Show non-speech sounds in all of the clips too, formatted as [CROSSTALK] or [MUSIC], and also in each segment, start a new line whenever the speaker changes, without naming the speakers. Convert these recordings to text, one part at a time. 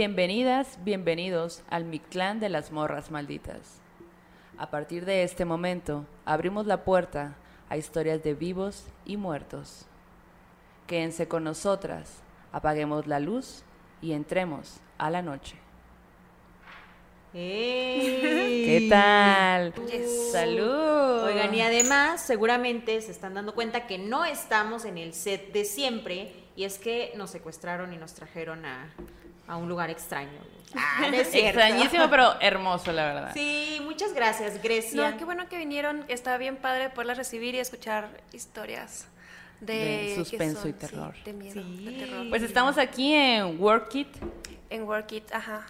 Bienvenidas, bienvenidos al Mictlán de las Morras Malditas. A partir de este momento, abrimos la puerta a historias de vivos y muertos. Quédense con nosotras, apaguemos la luz y entremos a la noche.
¡Ey!
¿Qué tal?
Yes.
¡Salud!
Oigan, y además seguramente se están dando cuenta que no estamos en el set de siempre y es que nos secuestraron y nos trajeron a, a un lugar extraño. Ah, no es [LAUGHS] cierto.
Extrañísimo, pero hermoso, la verdad.
Sí, muchas gracias, Grecia.
No, qué bueno que vinieron. Estaba bien padre poderlas recibir y escuchar historias de,
De suspenso
son,
y terror.
sí, de miedo,
Sí.
de terror.
Pues estamos aquí en Work It,
en Work It, ajá.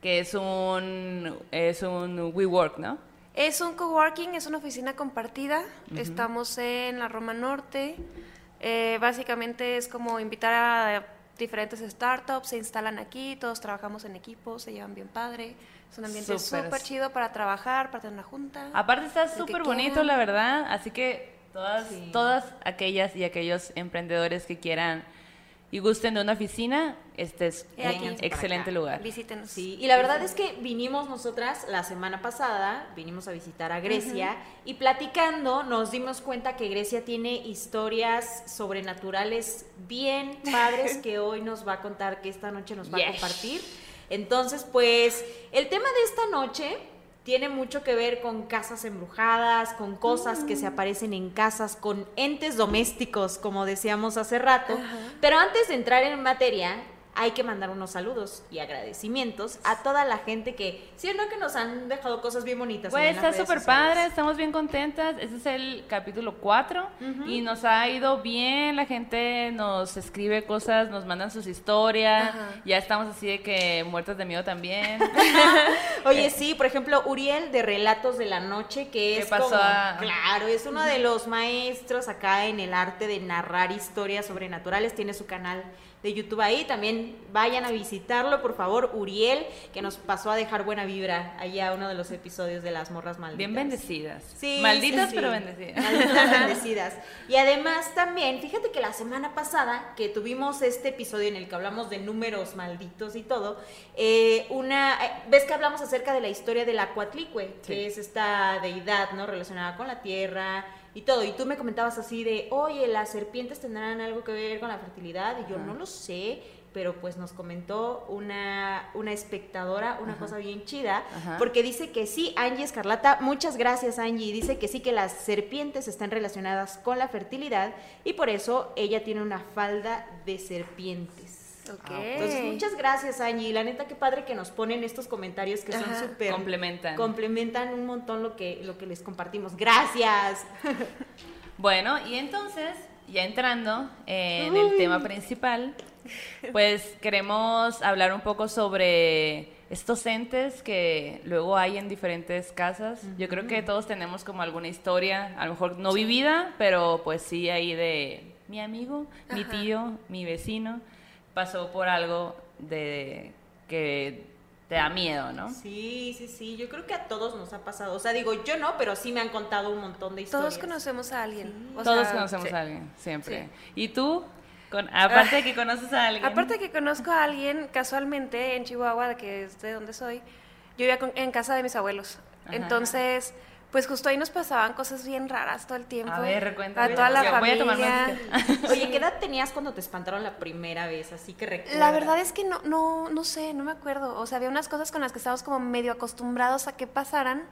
que es un, es un WeWork, ¿no?
Es un coworking, es una oficina compartida. Estamos en la Roma Norte. Eh, básicamente es como invitar a diferentes startups, se instalan aquí, todos trabajamos en equipo, se llevan bien padre. Es un ambiente
Súper.
chido para trabajar, para tener una junta.
Aparte está súper bonito,
quieran.
la verdad, así que todas,
Sí.
todas aquellas y aquellos emprendedores que quieran y gusten de una oficina, este es
He aquí.
un excelente lugar.
Visítenos.
Sí, y la verdad es que vinimos nosotras la semana pasada, vinimos a visitar a Grecia y platicando nos dimos cuenta que Grecia tiene historias sobrenaturales bien [LAUGHS] padres que hoy nos va a contar, que esta noche nos va a compartir. Entonces, pues el tema de esta noche tiene mucho que ver con casas embrujadas, con cosas que se aparecen en casas, con entes domésticos, como decíamos hace rato. Pero antes de entrar en materia, hay que mandar unos saludos y agradecimientos a toda la gente que, sí o no, que nos han dejado cosas bien bonitas.
Pues está súper padre, estamos bien contentas. Este es el capítulo 4 y nos ha ido bien. La gente nos escribe cosas, nos mandan sus historias.
Ajá.
Ya estamos así de que muertas de miedo también. [LAUGHS]
Oye, [LAUGHS] sí, por ejemplo, Uriel de Relatos de la Noche, que
¿Qué
es
pasó
como,
a-
claro, es uno de los maestros acá en el arte de narrar historias sobrenaturales, tiene su canal de YouTube ahí, también vayan a visitarlo, por favor, Uriel, que nos pasó a dejar buena vibra allá uno de los episodios de las morras malditas.
bien bendecidas.
Sí,
Malditas,
sí, sí.
pero bendecidas.
Malditas [LAUGHS] bendecidas. Y además también, fíjate que la semana pasada que tuvimos este episodio en el que hablamos de números malditos y todo, eh, una, eh, ves que hablamos acerca de la historia de la Coatlicue,
Sí.
que es esta deidad, ¿no? Relacionada con la tierra y todo. Y tú me comentabas así de, oye, las serpientes tendrán algo que ver con la fertilidad. Y yo
Ajá.
no lo sé, pero pues nos comentó una, una espectadora una cosa bien chida,
Ajá.
porque dice que sí, Angie Escarlata, muchas gracias Angie, dice que sí que las serpientes están relacionadas con la fertilidad y por eso ella tiene una falda de serpientes.
Ok.
Entonces, muchas gracias Angie, la neta qué padre que nos ponen estos comentarios que son súper
Complementan.
complementan un montón lo que lo que les compartimos. Gracias. [LAUGHS]
Bueno, y entonces, ya entrando en
Uh.
el tema principal, pues queremos hablar un poco sobre estos entes que luego hay en diferentes casas. Yo creo que todos tenemos como alguna historia, a lo mejor no vivida, pero pues sí ahí de mi amigo, mi tío, mi vecino, pasó por algo de que te da miedo, ¿no?
Sí, sí, sí, yo creo que a todos nos ha pasado. O sea, digo, yo no, pero sí me han contado un montón de historias.
Todos conocemos a alguien. o
Todos
sea,
conocemos
sí.
a alguien, siempre.
Sí.
¿Y tú? Con, aparte de que conoces a alguien.
Aparte que conozco a alguien casualmente en Chihuahua, de que es de donde soy, yo vivía con- en casa de mis abuelos.
Ajá.
Entonces, pues justo ahí nos pasaban cosas bien raras todo el tiempo.
A ver, cuéntame.
A toda la
Voy a tomar
familia.
más [LAUGHS]
Oye, ¿qué edad tenías cuando te espantaron la primera vez? Así que recuerda.
La verdad es que no, no, no sé, no me acuerdo. O sea, había unas cosas con las que estábamos como medio acostumbrados a que pasaran.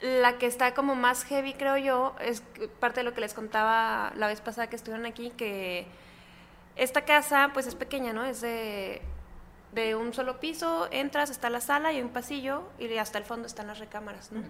La que está como más heavy, creo yo, es parte de lo que les contaba la vez pasada que estuvieron aquí, que esta casa pues es pequeña, ¿no? Es de, de un solo piso, entras, está la sala y hay un pasillo y hasta el fondo están las recámaras, ¿no?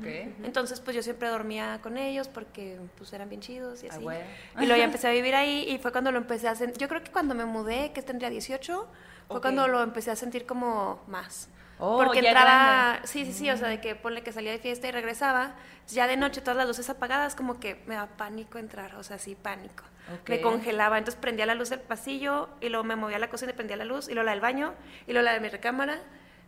Entonces, pues yo siempre dormía con ellos porque pues eran bien chidos y
Ah,
así.
bueno.
Y luego ya empecé a vivir ahí y fue cuando lo empecé a sentir. Yo creo que cuando me mudé, que tendría 18, fue cuando lo empecé a sentir como más.
Oh,
porque entraba,
grande.
Sí, sí, sí, o sea, de que ponle que salía de fiesta y regresaba, ya de noche todas las luces apagadas, como que me da pánico entrar, o sea, sí, pánico. Me congelaba, entonces prendía la luz del pasillo y luego me movía a la cocina y prendía la luz, y luego la del baño, y luego la de mi recámara,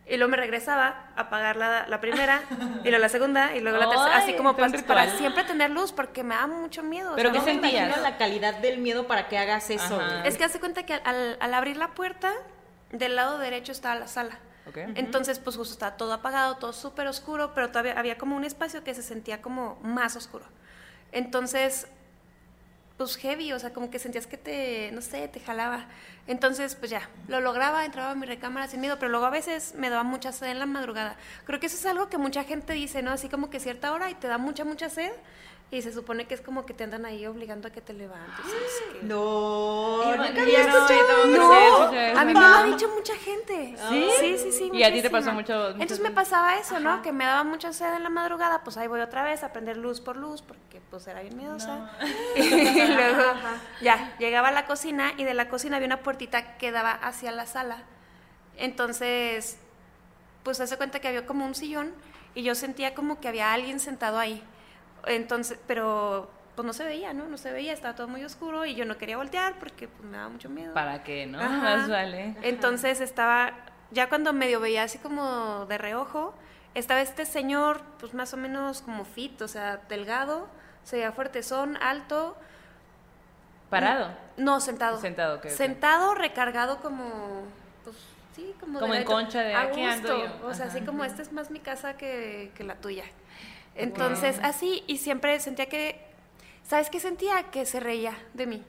y luego me regresaba a apagar la, la primera, y luego la segunda, y luego la tercera, así como para, siempre tener luz, porque me da mucho miedo. o
Pero
sea,
¿qué
no me
sentías?
la calidad del miedo para que hagas eso.
Ajá.
es que hace cuenta que al, al abrir la puerta, del lado derecho estaba la sala. Entonces, pues justo estaba todo apagado, todo súper oscuro, pero todavía había como un espacio que se sentía como más oscuro. Entonces, pues heavy, o sea, como que sentías que te, no sé, te jalaba. Entonces, pues ya, lo lograba, entraba a mi recámara sin miedo, pero luego a veces me daba mucha sed en la madrugada. Creo que eso es algo que mucha gente dice, ¿no? Así como que cierta hora y te da mucha, mucha sed. Y se supone que es como que te andan ahí obligando a que te levantes. es que-
No, nunca había
no,
escuchado
no
a mí me lo ha dicho mucha gente.
¿Sí?
Sí, sí, sí.
¿Y a ti te pasó mucho-
Entonces me pasaba eso, ¿no? Que me daba mucha sed en la madrugada, pues ahí voy otra vez a prender luz por luz, porque pues era bien miedosa. [LAUGHS] y luego ya, llegaba a la cocina y de la cocina había una puertita que daba hacia la sala. Entonces, pues hace cuenta que había como un sillón y yo sentía como que había alguien sentado ahí. Entonces, pero pues no se veía, ¿no? No se veía, estaba todo muy oscuro y yo no quería voltear porque pues, me daba mucho miedo.
¿Para qué, no?
Ajá. [LAUGHS]
Más vale.
Entonces estaba, ya cuando medio veía así como de reojo, estaba este señor, pues más o menos como fit, o sea, delgado, se veía fuertezón, alto.
¿Parado?
No, sentado.
Sentado, ok, ok.
Sentado, recargado como, pues sí, como
Como en concha de, "Aquí ando
gusto,
yo".
O sea, así como esta es más mi casa que, que la tuya. Entonces, así, y siempre sentía que, ¿sabes qué sentía? Que se reía de mí.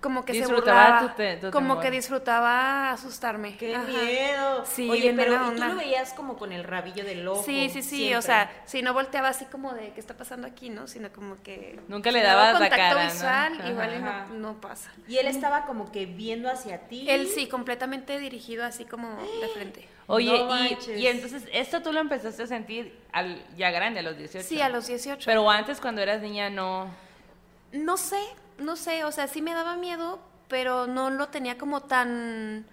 Como que se
Disfrutaba
burlaba.
tu te- tu
como
temor.
que disfrutaba asustarme.
¡Qué
Ajá.
miedo!
Sí,
Oye, pero ¿y tú lo veías como con el rabillo del ojo?
Sí, sí, sí,
siempre?
o sea, si no volteaba así como de qué está pasando aquí, ¿no? Sino como que...
Nunca le
no
dabas la
contacto
cara, ¿no?
visual,
Ajá.
igual y no- no, pasa.
Y él estaba como que viendo hacia ti.
Él sí, completamente dirigido así como de frente.
Oye,
No
y, y entonces esto tú lo empezaste a sentir al, ya grande, a los 18.
Sí, a los 18.
Pero antes cuando eras niña no...
No sé, no sé, o sea, sí me daba miedo, pero no lo tenía como tan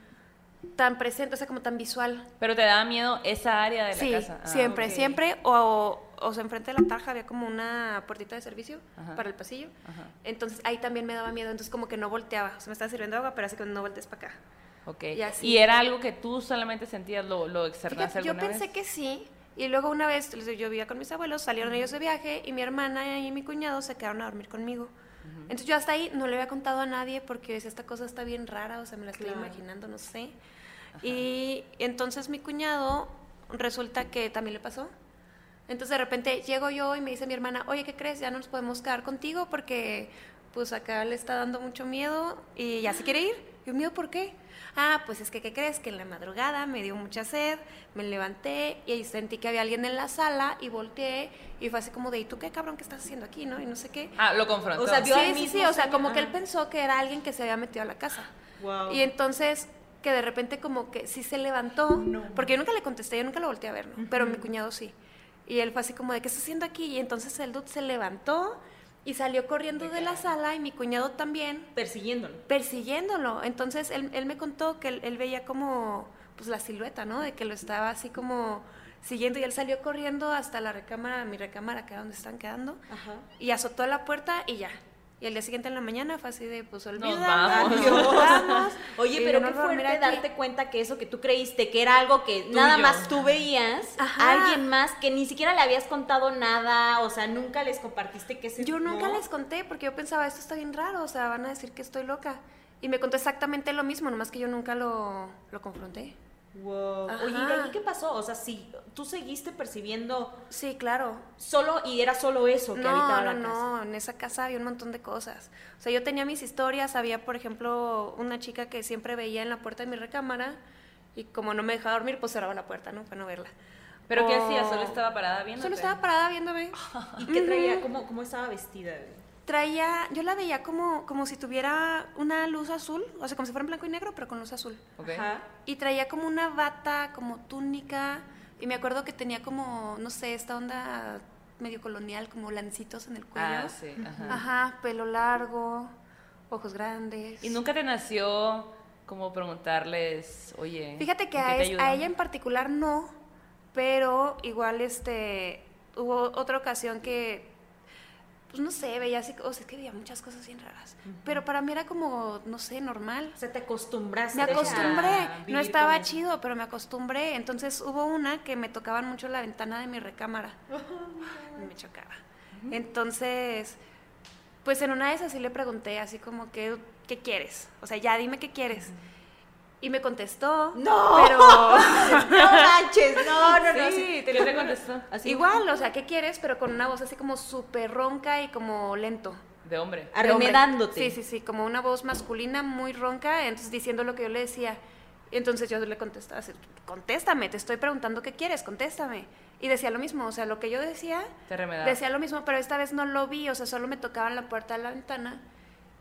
tan presente, o sea, como tan visual.
Pero te daba miedo esa área de la
Sí,
casa. Ah,
siempre, siempre. O, o sea, enfrente de la tarja había como una puertita de servicio
Ajá.
para el pasillo.
Ajá.
Entonces ahí también me daba miedo, entonces como que no volteaba. O sea, me estaba sirviendo agua, pero así que no voltees para acá.
Ok.
Y así.
¿Y era algo que tú solamente sentías, lo, lo externaste
yo
alguna
pensé
vez?
que sí. Y luego una vez yo vivía con mis abuelos, salieron ellos de viaje y mi hermana y mi cuñado se quedaron a dormir conmigo. Entonces yo hasta ahí no le había contado a nadie porque decía, esta cosa está bien rara, o sea, me la estoy
Claro.
imaginando, no sé. Y entonces mi cuñado resulta que también le pasó. Entonces de repente llego yo y me dice mi hermana, oye, ¿qué crees? Ya no nos podemos quedar contigo porque pues acá le está dando mucho miedo y ya se quiere ir. Y yo, ¿miedo por qué? Ah, pues es que, ¿qué crees? Que en la madrugada me dio mucha sed, me levanté y ahí sentí que había alguien en la sala y volteé y fue así como de, ¿y tú qué cabrón que estás haciendo aquí, no? Y no sé qué.
Ah, lo confrontó.
O sea, vio
Sí, sí,
mismo
sí, o sea, como que él pensó que era alguien que se había metido a la casa.
Wow.
Y entonces que de repente como que sí se levantó, porque yo nunca le contesté, yo nunca lo volteé a ver, ¿no? Pero mi cuñado sí. Y él fue así como de, ¿qué está haciendo aquí? Y entonces el dude se levantó y salió corriendo de la sala y mi cuñado también
Persiguiéndolo.
persiguiéndolo. Entonces él, él me contó que él, él veía como pues la silueta, ¿no? De que lo estaba así como siguiendo y él salió corriendo hasta la recámara, mi recámara, que era donde están quedando,
Ajá.
y azotó la puerta y ya. Y el día siguiente en la mañana fue así de, pues olvídalo,
vamos. [LAUGHS]
nos vamos.
Oye,
Y
pero qué
"No, no, mira
fuerte
aquí".
darte cuenta que eso que tú creíste que era algo que nada más tú veías,
Ajá.
alguien más que ni siquiera le habías contado nada, o sea, nunca les compartiste que ese
Yo nunca
¿no?
les conté porque yo pensaba, esto está bien raro, o sea, van a decir que estoy loca. Y me contó exactamente lo mismo, nomás que yo nunca lo, lo confronté.
Wow.
Ajá.
Oye, ¿y de ahí qué pasó? O sea, si tú seguiste percibiendo
Sí, claro.
solo y era solo eso que
No,
habitaba
no,
la casa.
no, en esa casa había un montón de cosas. O sea, yo tenía mis historias, había, por ejemplo, una chica que siempre veía en la puerta de mi recámara y como no me dejaba dormir, pues cerraba la puerta, ¿no? Para no verla.
¿Pero qué hacía? ¿Solo estaba parada viendo?
Solo estaba parada viéndome. [LAUGHS]
¿Y qué traía? ¿Cómo, cómo estaba vestida?
Traía, yo la veía como, como si tuviera una luz azul, o sea, como si fuera en blanco y negro, pero con luz azul.
Ajá.
Y traía como una bata, como túnica. Y me acuerdo que tenía como, no sé, esta onda medio colonial, como lancitos en el cuello.
Ah, sí, ajá.
Ajá, pelo largo, ojos grandes.
¿Y nunca te nació como preguntarles, oye...
Fíjate que
¿en qué
a, es- a ella en particular no, pero igual este hubo otra ocasión que pues no sé, veía así, o sea, es que veía muchas cosas bien raras, pero para mí era como, no sé, normal.
O sea, te acostumbraste.
Me acostumbré, no estaba chido, pero me acostumbré. Entonces hubo una que me tocaban mucho la ventana de mi recámara. [LAUGHS] Y me chocaba. Entonces, pues en una de esas sí le pregunté así como que, ¿qué quieres? O sea, ya dime qué quieres. Y me contestó.
No.
Pero. [LAUGHS]
No manches, no, no, no.
Sí, ¿qué te contestó?
Así,
Igual, o sea, ¿qué quieres? Pero con una voz así como súper ronca y como lento.
De hombre.
Arremedándote.
Sí, sí, sí, como una voz masculina muy ronca, entonces diciendo lo que yo le decía. Entonces yo le contestaba, así, contéstame, te estoy preguntando qué quieres, contéstame. Y decía lo mismo, o sea, lo que yo decía,
Te remedaba.
decía lo mismo, pero esta vez no lo vi, o sea, solo me tocaban la puerta de la ventana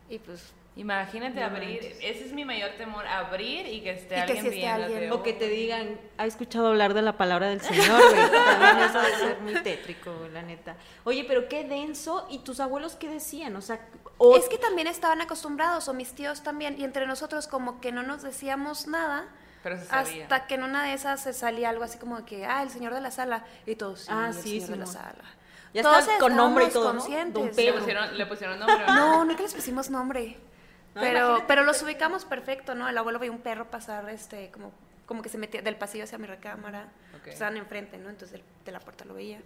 y pues
Imagínate
No
abrir.
manches.
Ese es mi mayor temor, abrir y que esté
Y que
alguien
esté alguien.
O que te digan, ha escuchado hablar de la palabra del Señor, güey. [LAUGHS] También eso debe ser muy tétrico, la neta. Oye, pero qué denso. ¿Y tus abuelos qué decían? O sea, o-
Es que también estaban acostumbrados, o mis tíos también, y entre nosotros como que no nos decíamos nada,
Pero se sabía.
hasta que en una de esas se salía algo así como que, ah, el señor de la sala, y todos, sí,
Ah,
el
sí,
señor de la sala.
Ya
Todos
está con nombre y todo, ¿no?
Le pusieron, le pusieron nombre. ¿o
No, nunca les pusimos nombre.
No,
pero
imagínate
pero los ubicamos perfecto, ¿no? El abuelo veía un perro pasar, este, como, como que se metía del pasillo hacia mi recámara.
Ok.
Estaban enfrente, ¿no? Entonces de, de la puerta lo veía.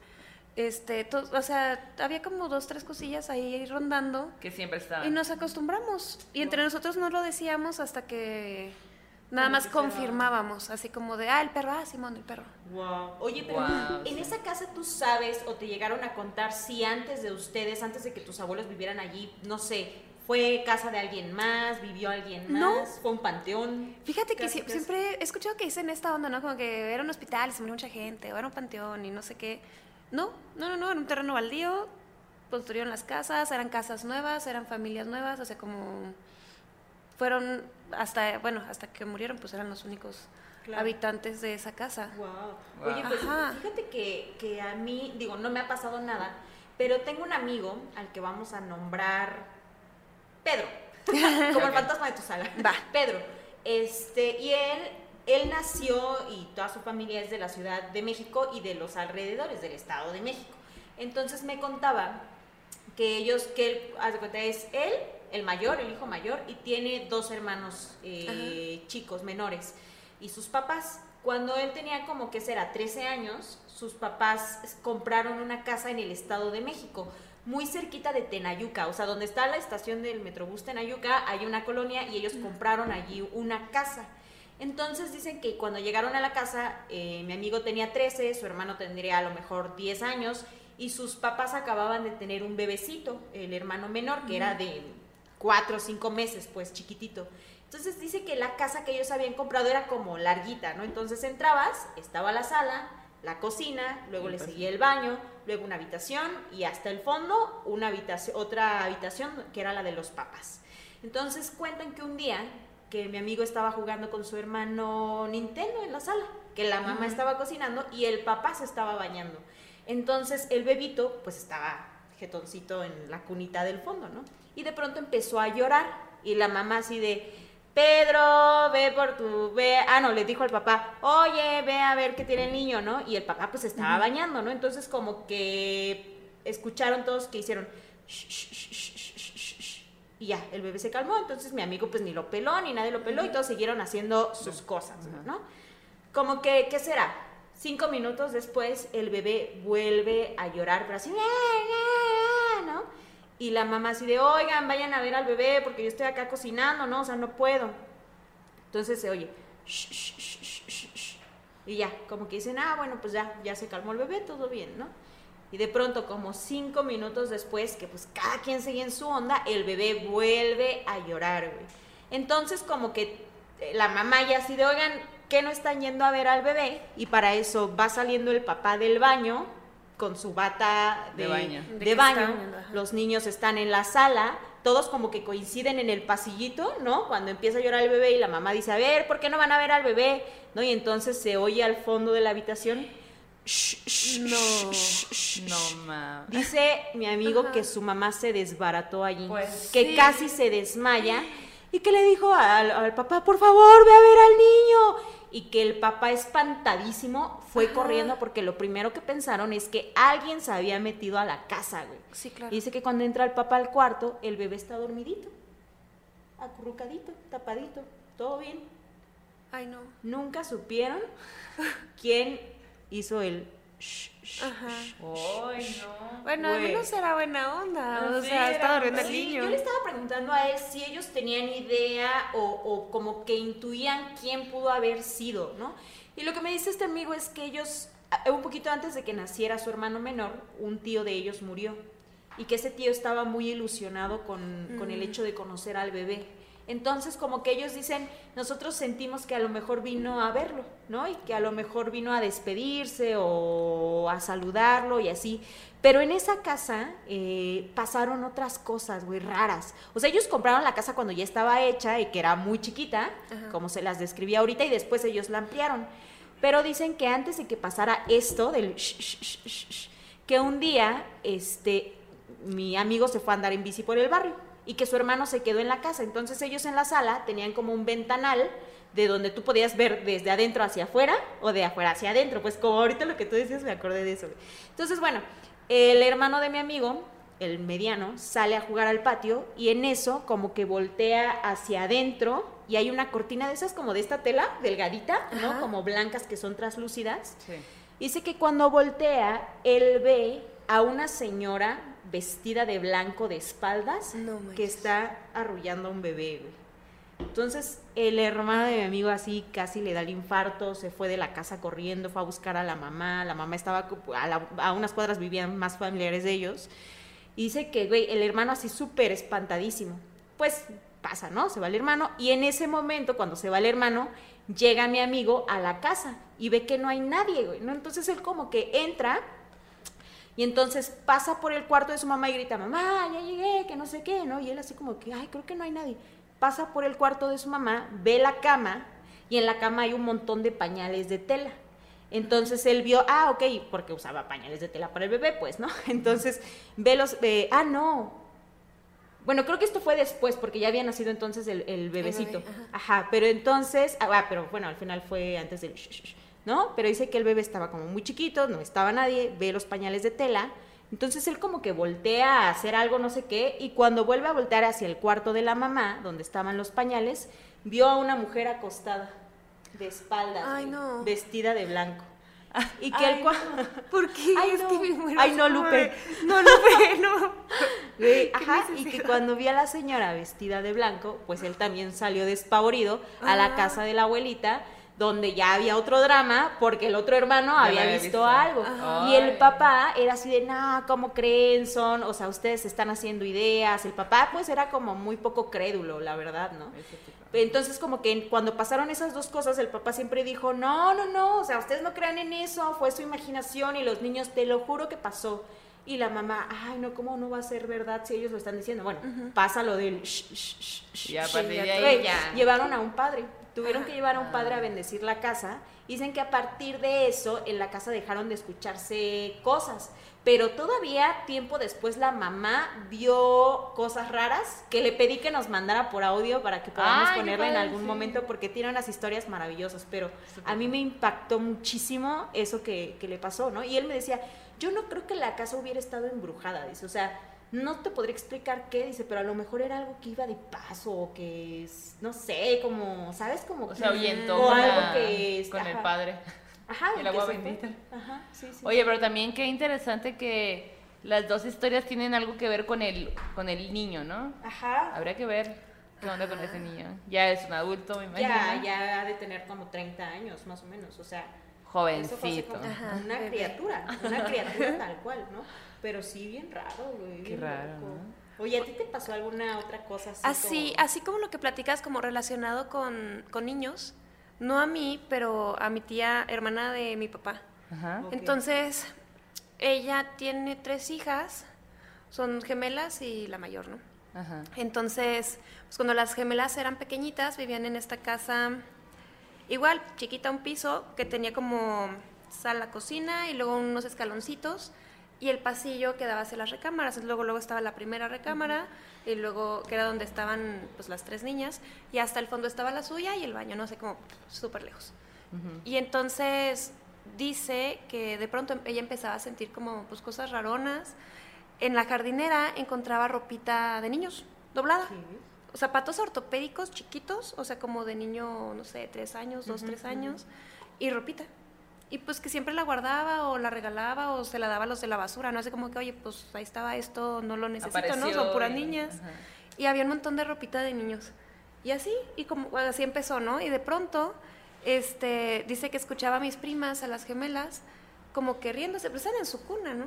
Este, to- o sea, había como dos, tres cosillas ahí rondando.
Que siempre estaba.
Y nos acostumbramos. Y entre nosotros no lo decíamos hasta que nada más confirmábamos. Así como de, ah, el perro, ah, Simón, el perro.
Wow. Oye, pero en
sí.
esa casa tú sabes o te llegaron a contar si antes de ustedes, antes de que tus abuelos vivieran allí, no sé, fue casa de alguien más, vivió alguien más,
No.
fue un panteón.
Fíjate que
Casi,
sie-
casi.
siempre he escuchado que dicen esta onda, ¿no? Como que era un hospital y se murió mucha gente, o era un panteón y no sé qué. No, no, no, no, era un terreno baldío, construyeron las casas, eran casas nuevas, eran familias nuevas, o sea, como fueron hasta, bueno, hasta que murieron, pues eran los únicos
Claro.
habitantes de esa casa.
Wow.
Wow.
Oye, pues
Ajá.
fíjate que, que a mí, digo, no me ha pasado nada, pero tengo un amigo al que vamos a nombrar Pedro, [LAUGHS] como el fantasma de tu sala.
Va.
Pedro. Este, y él, él nació y toda su familia es de la Ciudad de México y de los alrededores del Estado de México. Entonces me contaba que ellos, que él, haz de cuenta, es él, el mayor, el hijo mayor, y tiene dos hermanos eh, chicos, menores, y sus papás. Cuando él tenía como que será 13 años, sus papás compraron una casa en el Estado de México, muy cerquita de Tenayuca, o sea, donde está la estación del Metrobús Tenayuca, hay una colonia y ellos compraron allí una casa. Entonces dicen que cuando llegaron a la casa, eh, mi amigo tenía 13, su hermano tendría a lo mejor 10 años y sus papás acababan de tener un bebecito, el hermano menor, que era de 4 o 5 meses, pues chiquitito. Entonces dice que la casa que ellos habían comprado era como larguita, ¿no? Entonces entrabas, estaba la sala, la cocina, luego le seguía el baño, luego una habitación y hasta el fondo una habitación, otra habitación que era la de los papás. Entonces cuentan que un día que mi amigo estaba jugando con su hermano Nintendo en la sala, que la mamá estaba cocinando y el papá se estaba bañando. Entonces el bebito pues estaba jetoncito en la cunita del fondo, ¿no? Y de pronto empezó a llorar y la mamá así de, Pedro, ve por tu, ve, ah, no, le dijo al papá, oye, ve a ver qué tiene el niño, ¿no? Y el papá pues estaba bañando, ¿no? Entonces como que escucharon todos que hicieron, "Shh, shh, shh, shh, shh, shh, shh". y ya, el bebé se calmó, entonces mi amigo pues ni lo peló, ni nadie lo peló, y todos siguieron haciendo sus cosas, ¿no? Como que, ¿qué será? Cinco minutos después el bebé vuelve a llorar, pero así, "Ah, ah, ah", ¿no? Y la mamá así de, oigan, vayan a ver al bebé porque yo estoy acá cocinando, ¿no? O sea, no puedo. Entonces se oye, "Shh, shh, shh, shh, shh, shh". y ya, como que dicen, ah, bueno, pues ya, ya se calmó el bebé, todo bien, ¿no? Y de pronto, como cinco minutos después, que pues cada quien sigue en su onda, el bebé vuelve a llorar, güey. Entonces, como que eh, la mamá ya así de, oigan, ¿qué no están yendo a ver al bebé? Y para eso va saliendo el papá del baño con su bata de,
De baño.
de baño. Los niños están en la sala, todos como que coinciden en el pasillito, ¿no? Cuando empieza a llorar el bebé y la mamá dice, a ver, ¿por qué no van a ver al bebé? ¿No? Y entonces se oye al fondo de la habitación. "Shh, shh,
No.
No,
shh".
ma.
Dice mi amigo
Ajá.
que su mamá se desbarató allí,
Pues
que
sí.
casi se desmaya y que le dijo al, al papá, por favor, ve a ver al niño. Y que el papá espantadísimo fue
Ajá.
corriendo porque lo primero que pensaron es que alguien se había metido a la casa, güey.
Sí, claro.
Y dice que cuando entra el papá al cuarto, el bebé está dormidito, acurrucadito, tapadito, todo bien.
Ay, no.
Nunca supieron quién hizo el
Ajá.
Ay, no.
Bueno, al menos era buena onda. O sea, estaba durmiendo el
Sí,
niño.
yo le estaba preguntando a él si ellos tenían idea o, o como que intuían quién pudo haber sido, ¿no? Y lo que me dice este amigo es que ellos, a- un poquito antes de que naciera su hermano menor, un tío de ellos murió. Y que ese tío estaba muy ilusionado con, con el hecho de conocer al bebé. Entonces, como que ellos dicen, nosotros sentimos que a lo mejor vino a verlo, ¿no? Y que a lo mejor vino a despedirse o a saludarlo y así. Pero en esa casa eh, pasaron otras cosas, güey, raras. O sea, ellos compraron la casa cuando ya estaba hecha y que era muy chiquita, como se las describía ahorita, y después ellos la ampliaron. Pero dicen que antes de que pasara esto del sh, sh, sh, sh, sh, que un día, este, mi amigo se fue a andar en bici por el barrio y que su hermano se quedó en la casa. Entonces ellos en la sala tenían como un ventanal de donde tú podías ver desde adentro hacia afuera o de afuera hacia adentro. Pues como ahorita lo que tú decías me acordé de eso. Entonces, bueno, el hermano de mi amigo, el mediano, sale a jugar al patio y en eso como que voltea hacia adentro y hay una cortina de esas como de esta tela delgadita, ¿no?
Ajá.
Como blancas que son translúcidas.
Sí.
Dice que cuando voltea, él ve a una señora vestida de blanco de espaldas
No
que está arrullando a un bebé, güey. Entonces, el hermano de mi amigo así casi le da el infarto, se fue de la casa corriendo, fue a buscar a la mamá, la mamá estaba a, la- a unas cuadras vivían más familiares de ellos. Y dice que, güey, el hermano así súper espantadísimo. Pues pasa, ¿no? Se va el hermano y en ese momento, cuando se va el hermano, llega mi amigo a la casa y ve que no hay nadie, güey, ¿no? Entonces él como que entra y entonces pasa por el cuarto de su mamá y grita, mamá, ya llegué, que no sé qué, ¿no? Y él así como que, ay, creo que no hay nadie. Pasa por el cuarto de su mamá, ve la cama y en la cama hay un montón de pañales de tela. Entonces él vio, ah, ok, porque usaba pañales de tela para el bebé, pues, ¿no? [LAUGHS] Entonces ve los, ve, ah, no. Bueno, creo que esto fue después, porque ya había nacido entonces el, el bebecito.
bebé,
ajá. pero entonces, ah, pero bueno, al final fue antes del, ¿no? Pero dice que el bebé estaba como muy chiquito, no estaba nadie, ve los pañales de tela. Entonces él como que voltea a hacer algo, no sé qué, y cuando vuelve a voltear hacia el cuarto de la mamá, donde estaban los pañales, vio a una mujer acostada, de espaldas,
Ay, no.
vestida de blanco. Y que
Ay,
el cua- [LAUGHS]
¿Por qué?
Ay,
es
no.
que me muero.
Ay, no, Lupe.
No, Lupe, no. [LAUGHS]
Güey,
¿Qué
ajá, y que cuando vi a la señora vestida de blanco, pues él también salió despavorido a la
Ah.
casa de la abuelita, donde ya había otro drama, porque el otro hermano
Ya
había visto,
visto.
algo.
Ajá.
Y el papá era así de, no, ¿cómo creen? Son, o sea, ustedes están haciendo ideas. El papá, pues, era como muy poco crédulo, la verdad, ¿no? Entonces, como que cuando pasaron esas dos cosas, el papá siempre dijo, no, no, no, o sea, ustedes no crean en eso, fue su imaginación y los niños, te lo juro que pasó. Y la mamá, ay, no, ¿cómo no va a ser verdad si ellos lo están diciendo? Bueno, pasa lo del... shh,
Y ahí ya.
Llevaron a un padre, tuvieron
Ah.
que llevar a un padre a bendecir la casa. Dicen que a partir de eso, en la casa dejaron de escucharse cosas. Pero todavía, tiempo después, la mamá vio cosas raras que le pedí que nos mandara por audio para que podamos
Ay,
ponerla en algún
sí.
momento porque tiene unas historias maravillosas. Pero a mí me impactó muchísimo eso que, que le pasó, ¿no? Y él me decía, yo no creo que la casa hubiera estado embrujada, dice, o sea, no te podría explicar qué, dice, pero a lo mejor era algo que iba de paso o que, es- no sé, como, ¿sabes? Como
O sea,
que-
ahuyentó
o
con,
algo
la-
que es-
con el padre.
Ajá, [LAUGHS]
el agua bendita.
Ajá, sí, sí.
Oye, pero también qué interesante que las dos historias tienen algo que ver con el, con el niño, ¿no?
Ajá.
Habría que ver qué onda con ese niño. Ya es un adulto, me imagino.
Ya, ya ha de tener como 30 años, más o menos, o sea, eso fue
Jovencito.
como
Ajá,
una
bebé.
criatura, una criatura [LAUGHS] tal cual, ¿no? Pero sí, bien raro, güey.
Qué
bien
raro,
loco.
¿no?
Oye, ¿a ti te pasó alguna otra cosa así?
Así,
como-
así como lo que platicas como relacionado con, con niños, no a mí, pero a mi tía, hermana de mi papá.
Ajá.
Entonces, ella tiene tres hijas, son gemelas y la mayor, ¿no?
Ajá.
Entonces, pues cuando las gemelas eran pequeñitas, vivían en esta casa, igual, chiquita, un piso, que tenía como sala, cocina y luego unos escaloncitos y el pasillo que daba hacia las recámaras. Luego, luego estaba la primera recámara y luego que era donde estaban pues las tres niñas y hasta el fondo estaba la suya y el baño, no sé, como súper lejos. Y entonces dice que de pronto ella empezaba a sentir como pues cosas raronas. En la jardinera encontraba ropita de niños, doblada.
Sí.
Zapatos ortopédicos chiquitos, o sea, como de niño, no sé, tres años, dos, tres años, y ropita. Y pues que siempre la guardaba o la regalaba o se la daba a los de la basura, no sé como que, oye, pues ahí estaba esto, no lo necesito, ¿no? Son puras niñas.
ajá.
Y había un montón de ropita de niños. Y así, y como así empezó, ¿no? Y de pronto, este, dice que escuchaba a mis primas, a las gemelas, como que riéndose, pero están en su cuna, ¿no?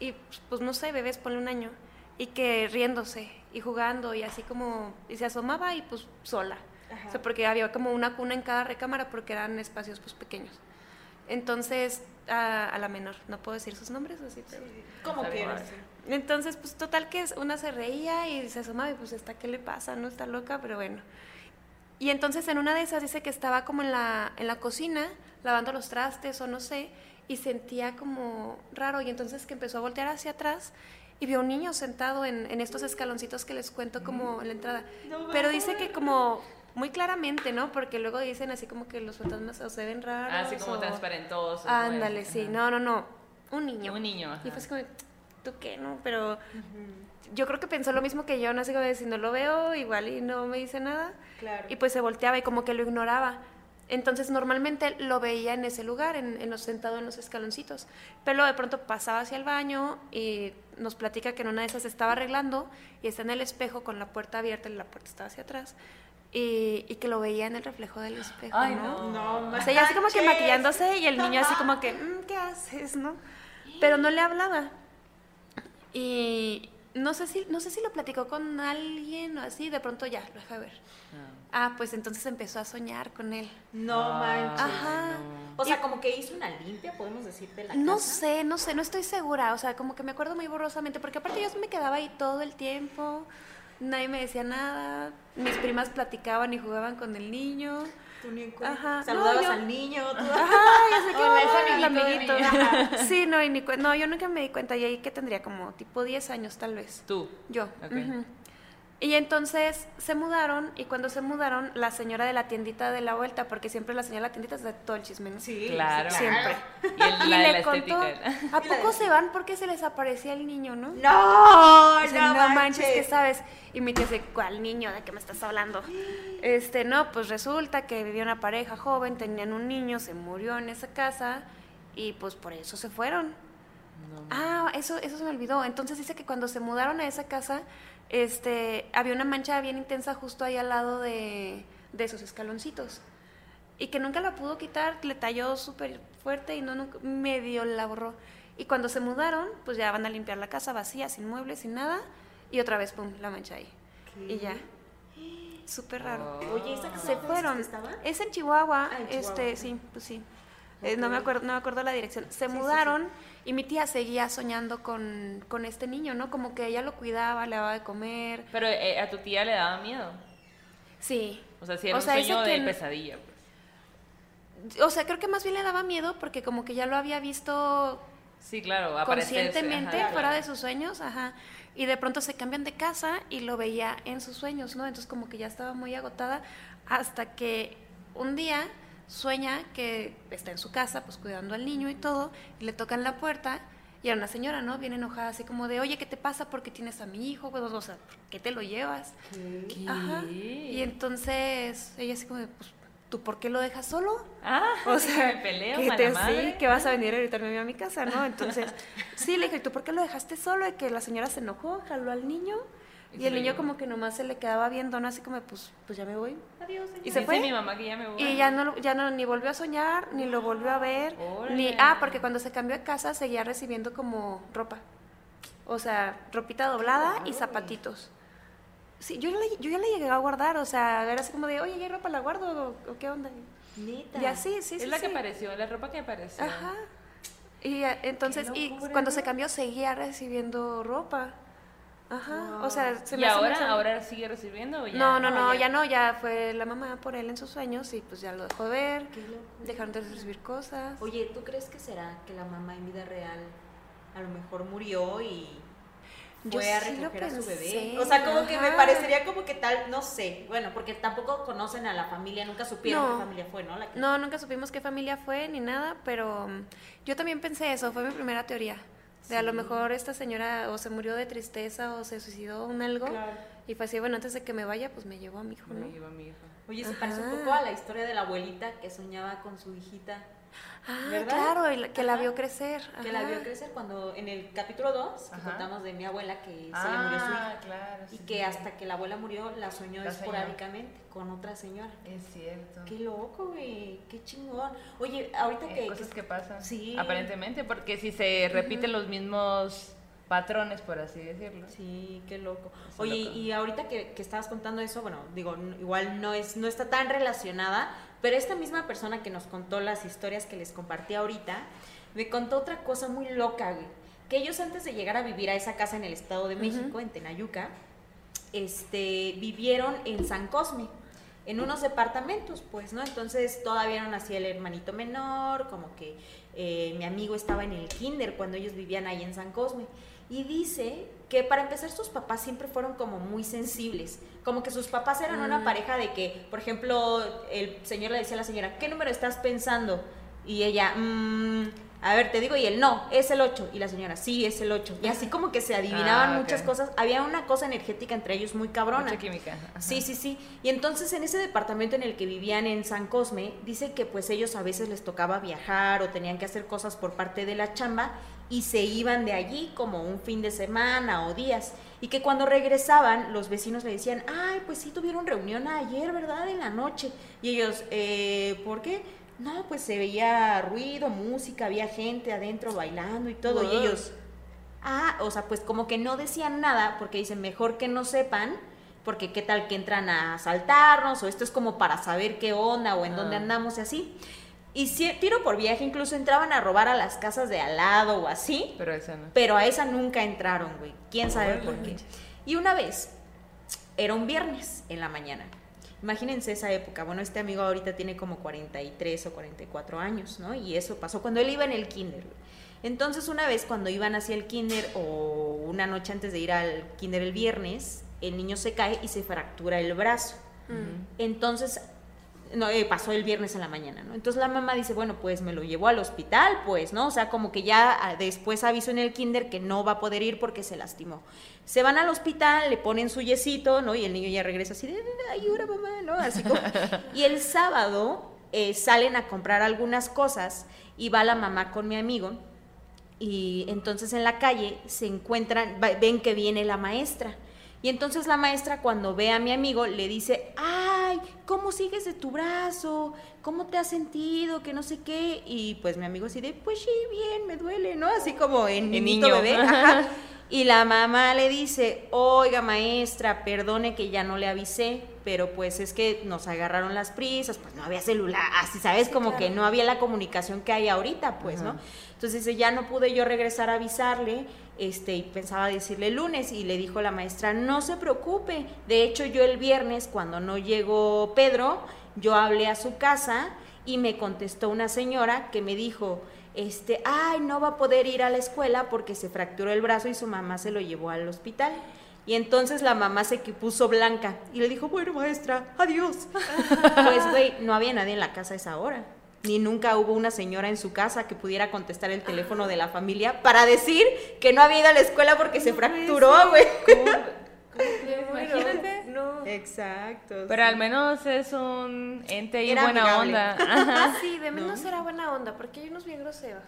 Y pues no sé, bebés, ponle un año. Y que riéndose y jugando y así como, y se asomaba y pues sola. O sea, porque había como una cuna en cada recámara porque eran espacios pues pequeños. Entonces, a, a la menor, no puedo decir sus nombres, así, pero...
Como quieras.
Entonces, pues total que una se reía y se asomaba y pues está, ¿qué le pasa? No está loca, pero bueno. Y entonces en una de esas dice que estaba como en la, en la cocina, lavando los trastes o no sé, y sentía como raro y entonces que empezó a voltear hacia atrás y vio un niño sentado en, en estos escaloncitos que les cuento como en la entrada. Pero dice que como muy claramente, ¿no? Porque luego dicen así como que los fantasmas o se ven raros.
Así como
o-
transparentosos.
Ándale, sí.
ajá.
No, no, no. Un niño.
Un niño,
Y fue así como, ¿tú qué, no? Pero yo creo que pensó lo mismo que yo, no sé cómo decir, no lo veo, igual y no me dice nada.
Claro.
Y pues se volteaba y como que lo ignoraba. Entonces normalmente lo veía en ese lugar, en, en los, sentado en los escaloncitos. Pero de pronto pasaba hacia el baño y nos platica que en una de esas estaba arreglando y está en el espejo con la puerta abierta y la puerta estaba hacia atrás. Y, y que lo veía en el reflejo del espejo,
Ay,
¿no?
no.
No,
O sea, ella así como que maquillándose y el niño así como que, "Mm, ¿qué haces, no? Pero no le hablaba. Y no sé si, no sé si lo platicó con alguien o así, de pronto ya, lo deja ver. Ah, pues entonces empezó a soñar con él.
No
Ay,
manches.
Ajá.
O sea, como que hizo una limpia, podemos decir, de la
No
casa.
sé, no sé, no estoy segura. O sea, como que me acuerdo muy borrosamente, porque aparte yo me quedaba ahí todo el tiempo, nadie me decía nada, mis primas platicaban y jugaban con el niño.
Tú ni en cuenta.
Ajá.
Saludabas
No, yo-
al niño. Tú...
Ajá, ya sé [LAUGHS] que
Hola, amiguito
amiguito. [LAUGHS] Sí, no, y ni cuen- no, yo nunca me di cuenta, y ahí que tendría como tipo 10 años tal vez.
Tú.
Yo.
Ok.
ujú. Y entonces se mudaron, y cuando se mudaron, la señora de la tiendita de la vuelta, porque siempre la señora de la tiendita es de todo el chisme, ¿no?
Sí,
Claro.
Siempre.
Y el,
Y
la de
le
la
contó,
estética.
¿a poco se van porque se les aparecía el niño, no?
No,
Dice,
no,
no manches,
manches.
¿qué sabes? Y mi tía dice, ¿cuál niño? ¿De qué me estás hablando? [GASPS] Este, no, pues resulta que vivía una pareja joven, tenían un niño, se murió en esa casa y pues por eso se fueron. Ah, eso, eso se me olvidó. Entonces dice que cuando se mudaron a esa casa, este, había una mancha bien intensa justo ahí al lado de, de esos escaloncitos. Y que nunca la pudo quitar, le talló súper fuerte y no, nunca- medio la borró. Y cuando se mudaron, pues ya van a limpiar la casa vacía, sin muebles, sin nada. Y otra vez, pum, la mancha ahí.
¿Qué?
Y ya. Súper raro.
Oye, ¿esa casa
Se fueron.
estaba?
Es en Chihuahua,
Ah, en
este, sí, pues sí. Eh, no me acuerdo, no me acuerdo la dirección. Se
Sí, sí,
mudaron y mi tía seguía soñando con, con este niño, ¿no? Como que ella lo cuidaba, le daba de comer.
Pero eh, a tu tía le daba miedo.
Sí.
O sea, si era
O sea,
un sueño de
que-
pesadilla. pues.
O sea, creo que más bien le daba miedo porque como que ya lo había visto
Sí, claro,
conscientemente
ajá,
fuera
claro.
de sus sueños, ajá. Y de pronto se cambian de casa y lo veía en sus sueños, ¿no? Entonces como que ya estaba muy agotada hasta que un día sueña que está en su casa, pues cuidando al niño y todo, y le tocan la puerta y era una señora, ¿no? Bien enojada, así como de, oye, ¿qué te pasa? ¿Por qué tienes a mi hijo? Pues, o sea, ¿por qué te lo llevas?
¿Qué?
Ajá. Y entonces ella así como de, pues, ¿tú por qué lo dejas solo?
Ah,
O [LAUGHS] sea,
me peleo,
que te,
madre.
sí, que vas a venir a gritarme a mi casa, ¿no? Entonces, sí, le dije, ¿y tú por qué lo dejaste solo? Y que la señora se enojó, jaló al niño.
Y
Y, el niño como que nomás se le quedaba viendo, ¿no? Así como, pues, pues ya me voy.
Adiós,
Y se fue.
mi mamá que ya me voy.
Y ya no, ya no, ni volvió a soñar, ni lo volvió a ver, ni,
Órale.
ah, porque cuando se cambió de casa seguía recibiendo como ropa. O sea, ropita doblada y zapatitos. Sí, yo, la- yo ya la llegué a guardar, o sea, era así como de, oye, ¿ya ropa la guardo o, o qué onda?
Neta.
Y así, sí, sí.
es la que
sí.
apareció, la ropa que apareció.
Ajá. Y eh, entonces, y cuando se cambió seguía recibiendo ropa. Ajá.
Wow.
O sea, se
¿Y
hace
ahora,
mucho-
ahora sigue recibiendo o ya?
No, no,
No,
no,
ya.
ya. no, ya fue la mamá por él en sus sueños y pues ya lo dejó de ver. Dejaron de recibir cosas.
Oye, ¿tú crees que será que la mamá en vida real a lo mejor murió y
Yo
fue a
sí lo
recoger a su bebé? O sea, como que me parecería como que tal, no sé, bueno, porque tampoco conocen a la familia, nunca supieron
No.
qué familia fue, ¿no? La que-
No, nunca supimos qué familia fue ni nada, pero mm, yo también pensé eso, fue mi primera teoría. De a lo mejor esta señora o se murió de tristeza o se suicidó un algo
Claro.
Y fue así, bueno, antes de que me vaya, pues me llevo a mi hijo, ¿no?
Me iba mi hijo.
Oye, se parece un
Ajá.
poco a la historia de la abuelita que soñaba con su hijita.
Ah,
¿Verdad?
claro, y la- que la
Ajá.
vio crecer.
Que la
ajá.
vio crecer cuando en el capítulo 2 que
Ajá.
contamos de mi abuela que se le murió su hija.
Ah, claro.
Y
sí,
que
sí.
hasta que la abuela murió la soñó
La
esporádicamente con otra señora.
Es cierto.
Qué loco, güey. Qué chingón. Oye, ahorita
Eh,
que,
cosas que pasan.
Sí.
Aparentemente, porque si se repiten los mismos patrones, por así decirlo.
Sí, qué loco.
Es
Oye,
loco.
y ahorita que, que estabas contando eso, bueno, digo, igual no es, no está tan relacionada, pero esta misma persona que nos contó las historias que les compartí ahorita, me contó otra cosa muy loca, güey. Que ellos antes de llegar a vivir a esa casa en el Estado de México, en Tenayuca, este, vivieron en San Cosme, en unos departamentos, pues, ¿no? Entonces todavía no nacía el hermanito menor, como que eh, mi amigo estaba en el kinder cuando ellos vivían ahí en San Cosme. Y dice que para empezar sus papás siempre fueron como muy sensibles, como que sus papás eran una pareja de que, por ejemplo, el señor le decía a la señora, ¿qué número estás pensando? Y ella, "Mm, a ver, te digo, y él, no, es el 8. Y la señora, sí, es el 8. Y así como que se adivinaban
Ah, ok.
muchas cosas. Había una cosa energética entre ellos muy cabrona.
Mucha química. Ajá.
Sí, sí, sí. Y entonces en ese departamento en el que vivían en San Cosme, dice que pues ellos a veces les tocaba viajar o tenían que hacer cosas por parte de la chamba y se iban de allí como un fin de semana o días. Y que cuando regresaban, los vecinos le decían, ay, pues sí tuvieron reunión ayer, ¿verdad? En la noche. Y ellos, eh, ¿por qué? No, pues se veía ruido, música, había gente adentro bailando y todo. Y ellos, Ah, o sea, pues como que no decían nada porque dicen mejor que no sepan, porque qué tal que entran a asaltarnos o esto es como para saber qué onda o en dónde
Ah.
andamos y así. Y si, tiro por viaje, incluso entraban a robar a las casas de al lado o así,
Pero esa no.
pero a esa nunca entraron, güey. ¿Quién sabe por qué? Y una vez, era un viernes en la mañana. Imagínense esa época. Bueno, este amigo ahorita tiene como 43 o 44 años, ¿no? Y eso pasó cuando él iba en el kinder. güey. Entonces, una vez cuando iban hacia el kinder o una noche antes de ir al kinder el viernes, el niño se cae y se fractura el brazo.
Mm.
Entonces, no, eh, pasó el viernes en la mañana, ¿no? Entonces la mamá dice, bueno, pues me lo llevó al hospital, pues, ¿no? O sea, como que ya ah, después avisó en el kinder que no va a poder ir porque se lastimó. Se van al hospital, le ponen su yesito, ¿no? Y el niño ya regresa así de, mamá, ¿no? Así como... Y el sábado eh, salen a comprar algunas cosas y va la mamá con mi amigo y entonces en la calle se encuentran, ven que viene la maestra. Y entonces la maestra cuando ve a mi amigo le dice, ay, ¿cómo sigues de tu brazo? ¿Cómo te has sentido? Que no sé qué. Y pues mi amigo así de, pues sí, bien, me duele, ¿no? Así como en niñito
niño.
bebé. ajá. Y la mamá le dice, oiga maestra, perdone que ya no le avisé, pero pues es que nos agarraron las prisas, pues no había celular, así sabes, como que no había la comunicación que hay ahorita, pues, ¿no? Entonces dice, ya no pude yo regresar a avisarle, este, y pensaba decirle lunes, y le dijo la maestra, no se preocupe, de hecho yo el viernes, cuando no llegó Pedro, yo hablé a su casa y me contestó una señora que me dijo, este, ay, no va a poder ir a la escuela porque se fracturó el brazo y su mamá se lo llevó al hospital. Y entonces la mamá se puso blanca y le dijo, bueno, maestra, adiós. [LAUGHS] pues, güey, no había nadie en la casa a esa hora. Ni nunca hubo una señora en su casa que pudiera contestar el teléfono de la familia para decir que no había ido a la escuela porque se fracturó, güey.
Imagínate.
No.
Exacto.
Pero
sí.
al menos es un ente y
Era
buena
amigable.
onda. [LAUGHS] Ajá.
Ah, sí, de menos era buena onda, porque hay unos bien groseros.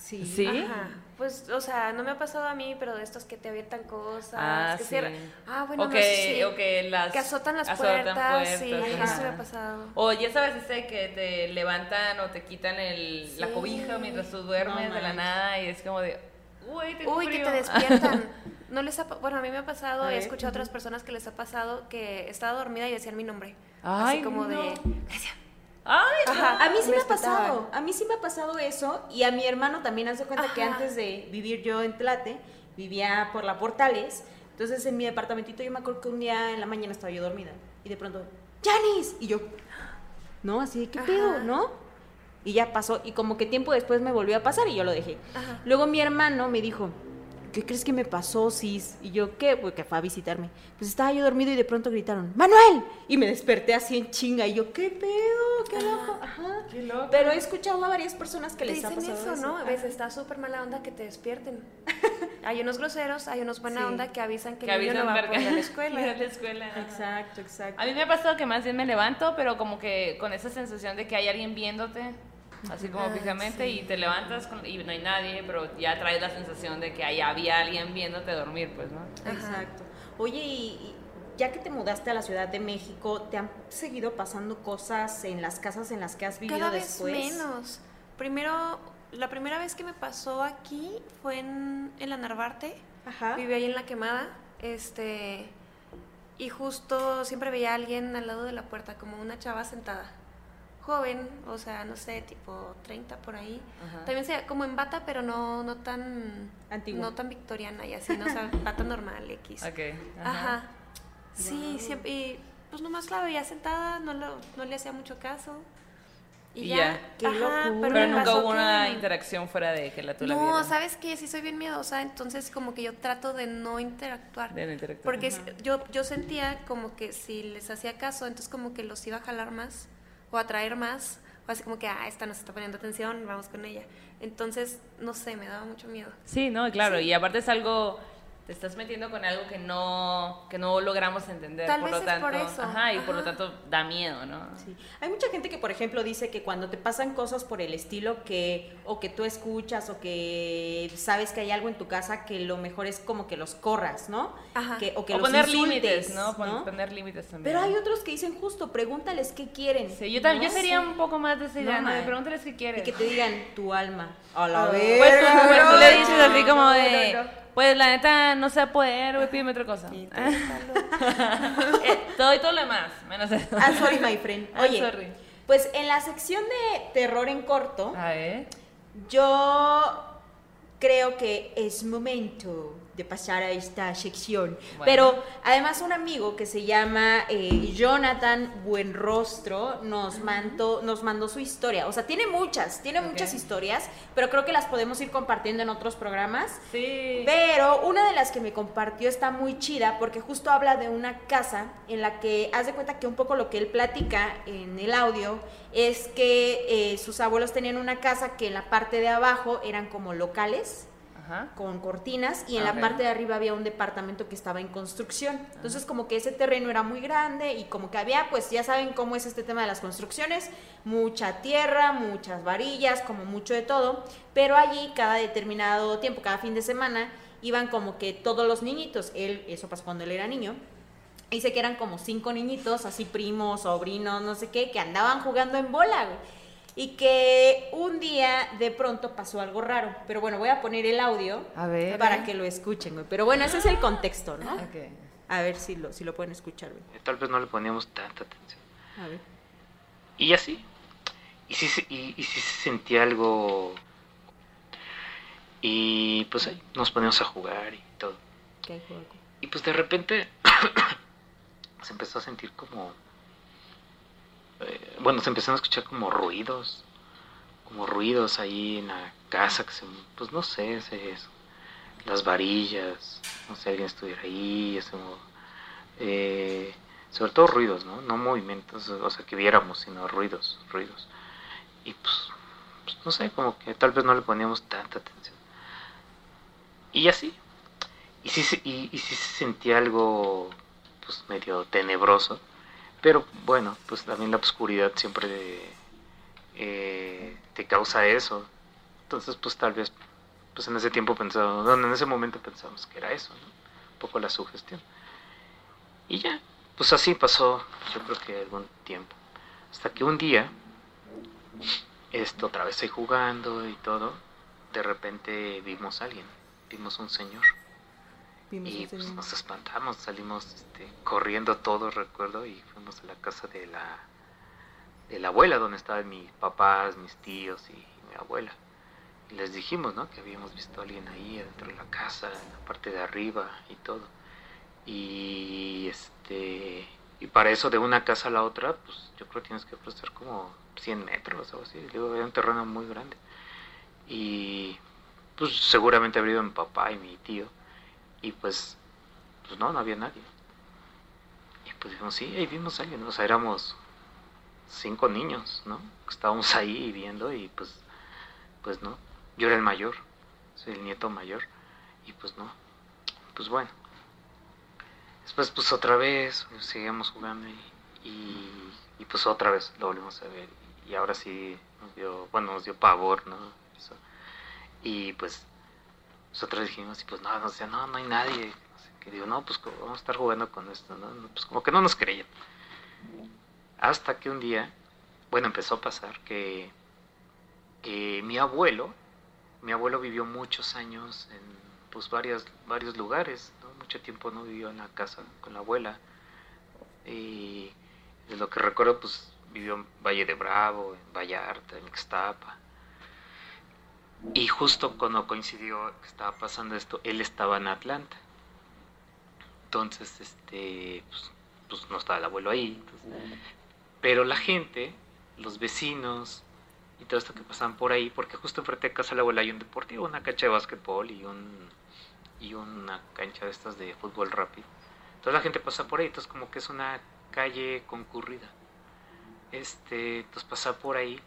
Sí.
Sí.
Ajá. Pues, o sea, no me ha pasado a mí, pero de estos que te avientan cosas.
Ah,
que
sí.
cierran- Ah, bueno,
o,
no
que,
sé si-
o que las
que azotan las
azotan
puertas. sí, eso me ha pasado.
O ya sabes, ese que te levantan o te quitan el, la
Sí.
cobija mientras tú duermes
No
de la nada y es como de, uy, tengo
Uy, que
frío".
te despiertan. [LAUGHS] No les ha, bueno, a mí me ha pasado, he escuchado a otras personas que les ha pasado que estaba dormida y decían mi nombre.
Ay,
así como
no.
de,
Ay,
Ajá.
A mí sí me,
Me
ha pasado, a mí sí me ha pasado eso y a mi hermano también hace cuenta que antes de vivir yo en Tlate, vivía por la Portales, entonces en mi departamentito yo me acuerdo que un día en la mañana estaba yo dormida y de pronto, ¡Janis! Y yo, no, así, ¿qué
Ajá.
pedo? ¿No? Y ya pasó y como que tiempo después me volvió a pasar y yo lo dejé.
Ajá.
Luego mi hermano me dijo, ¿qué crees que me pasó, sis? Y yo, ¿qué? Porque fue a visitarme. Pues estaba yo dormido y de pronto gritaron, ¡Manuel! Y me desperté así en chinga. Y yo, ¿qué pedo? ¿Qué loco? Ajá.
Qué loco.
Pero he escuchado a varias personas que les ha
dicen
pasado
eso,
eso.
¿no? A veces está súper mala onda que te despierten. [LAUGHS] hay unos groseros, hay unos buena
Sí.
onda que avisan que,
Que
el niño
avisan
no va a poder [LAUGHS] a la escuela.
a la escuela.
Exacto, exacto.
A mí me ha pasado que más bien me levanto, pero como que con esa sensación de que hay alguien viéndote, así como
Ah,
fijamente,
sí.
y te levantas con- y no hay nadie, pero ya traes la sensación de que ahí había alguien viéndote dormir, pues, ¿no?
Ajá.
Exacto. Oye, y, y ya que te mudaste a la Ciudad de México, ¿te han seguido pasando cosas en las casas en las que has vivido
Cada vez
después?
menos. Primero, la primera vez que me pasó aquí fue en, en la Narvarte.
Ajá.
Viví ahí en la quemada. Este. Y justo siempre veía a alguien al lado de la puerta, como una chava sentada. Joven, o sea, no sé, tipo 30 por ahí.
Ajá.
También se como en bata, pero no, no tan.
Antigua.
No tan victoriana y así, no, o sea, [LAUGHS] bata normal, X.
Ok.
Ajá. Sí,
Guau.
siempre. Y pues nomás la veía sentada, no, lo- no le hacía mucho caso.
Y ya.
Qué locura.
Pero nunca hubo una
que-
interacción fuera de que la tú la
No. ¿sabes qué? Sí soy bien miedosa, entonces como que yo trato de no interactuar.
De no interactuar.
Porque yo, yo sentía como que si les hacía caso, entonces como que los iba a jalar más o atraer más. O así como que, ah, esta nos está poniendo atención, vamos con ella. Entonces, no sé, me daba mucho miedo.
Sí, no, claro, y aparte es algo, te estás metiendo con algo que no, que no logramos entender,
Tal
por
vez
lo
es
tanto,
por eso,
ajá, y por lo tanto da miedo, ¿no?
Sí. Hay mucha gente que, por ejemplo, dice que cuando te pasan cosas por el estilo que o que tú escuchas o que sabes que hay algo en tu casa que lo mejor es como que los corras, ¿no?
Ajá.
Que, o que
o
los
poner
insultes,
límites, ¿no? Pon- Poner límites también.
Pero hay otros que dicen justo, pregúntales qué quieren.
Sí, yo también,
No
yo sería
sé.
un poco más de esa idea,
No,
¿no? De pregúntales qué quieres.
Y que te digan tu alma. A la
Pues,
vez.
pues, pues, tú le dices así como
No,
de,
no, no.
Pues la neta no sé poder, güey, pídeme otra cosa. [LAUGHS] [LAUGHS] Eh, te doy todo lo demás, menos eso.
Ah, sorry, my friend.
Ah,
Oye,
sorry.
pues en la sección de terror en corto,
A ver.
yo creo que es momento de pasar a esta sección.
Bueno.
Pero además un amigo que se llama eh, Jonathan Buenrostro nos mandó, nos mandó su historia. O sea, tiene muchas, tiene muchas historias, pero creo que las podemos ir compartiendo en otros programas.
Sí.
Pero una de las que me compartió está muy chida porque justo habla de una casa en la que, haz de cuenta que un poco lo que él platica en el audio es que eh, sus abuelos tenían una casa que en la parte de abajo eran como locales
Ajá.
con cortinas y en
Ok.
la parte de arriba había un departamento que estaba en construcción. Entonces como que ese terreno era muy grande y como que había, pues ya saben cómo es este tema de las construcciones, mucha tierra, muchas varillas, como mucho de todo, pero allí cada determinado tiempo, cada fin de semana, iban como que todos los niñitos, él, eso pasó cuando él era niño, Dice que eran como cinco niñitos, así primos, sobrinos, no sé qué, que andaban jugando en bola, güey. Y que un día de pronto pasó algo raro. Pero bueno, voy a poner el audio
A ver.
para que lo escuchen, güey. Pero bueno, ese es el contexto, ¿no? A ver si lo, si lo pueden escuchar, güey.
Tal vez no le poníamos tanta atención.
A ver.
Y así. Y sí, se- y, y sí se sentía algo. Y pues ahí nos poníamos a jugar y todo.
¿Qué hay, juego?
Y pues de repente [COUGHS] se empezó a sentir como... eh, bueno, se empezaron a escuchar como ruidos, como ruidos ahí en la casa, que se, pues no sé, se- las varillas, no sé, alguien estuviera ahí, ese eh, sobre todo ruidos, ¿no? No movimientos, o sea, que viéramos, sino ruidos, ruidos. Y pues, pues, no sé, como que tal vez no le poníamos tanta atención. Y así, y sí, y, y sí se sentía algo pues medio tenebroso pero bueno pues también la oscuridad siempre eh, te causa eso. Entonces pues tal vez pues en ese tiempo pensábamos bueno, en ese momento pensamos que era eso ¿no? un poco la sugestión. Y ya pues así pasó yo creo que algún tiempo. Hasta que un día esto otra vez ahí jugando y todo de repente vimos a alguien vimos un señor
Vimos
y pues nos espantamos, salimos este, corriendo todos, recuerdo, y fuimos a la casa de la, de la abuela, donde estaban mis papás, mis tíos y mi abuela. Y les dijimos, ¿no? Que habíamos visto a alguien ahí adentro de la casa, en la parte de arriba y todo. Y este y para eso de una casa a la otra, pues yo creo que tienes que cruzar como 100 metros o así. Luego era un terreno muy grande. Y pues seguramente habría ido mi papá y mi tío. Y pues, pues no, no había nadie. Y pues dijimos, sí, ahí vimos a alguien. O sea, éramos cinco niños, ¿no? Estábamos [LAUGHS] ahí viendo y pues, pues no. Yo era el mayor, soy el nieto mayor. Y pues no. Pues bueno. Después pues otra vez seguimos jugando y, y, pues otra vez lo volvimos a ver. Y ahora sí nos dio, bueno, nos dio pavor, ¿no? Y pues nosotros dijimos, pues no, no, no, no hay nadie. Que digo, no, pues vamos a estar jugando con esto, ¿no? Pues como que no nos creían. Hasta que un día, bueno, empezó a pasar que, que mi abuelo, mi abuelo vivió muchos años en pues varias, varios lugares, ¿no? mucho tiempo no vivió en la casa con la abuela. Y de lo que recuerdo, pues vivió en Valle de Bravo, en Vallarta, en Ixtapa. Y justo cuando coincidió que estaba pasando esto, él estaba en Atlanta. Entonces, este, pues, pues no estaba el abuelo ahí. pero la gente, los vecinos y todo esto que pasaban por ahí, porque justo enfrente de casa de la abuela hay un deportivo, una cancha de básquetbol y un y una cancha de estas de fútbol rápido. Entonces la gente pasa por ahí, entonces como que es una calle concurrida. Este, entonces pasa por ahí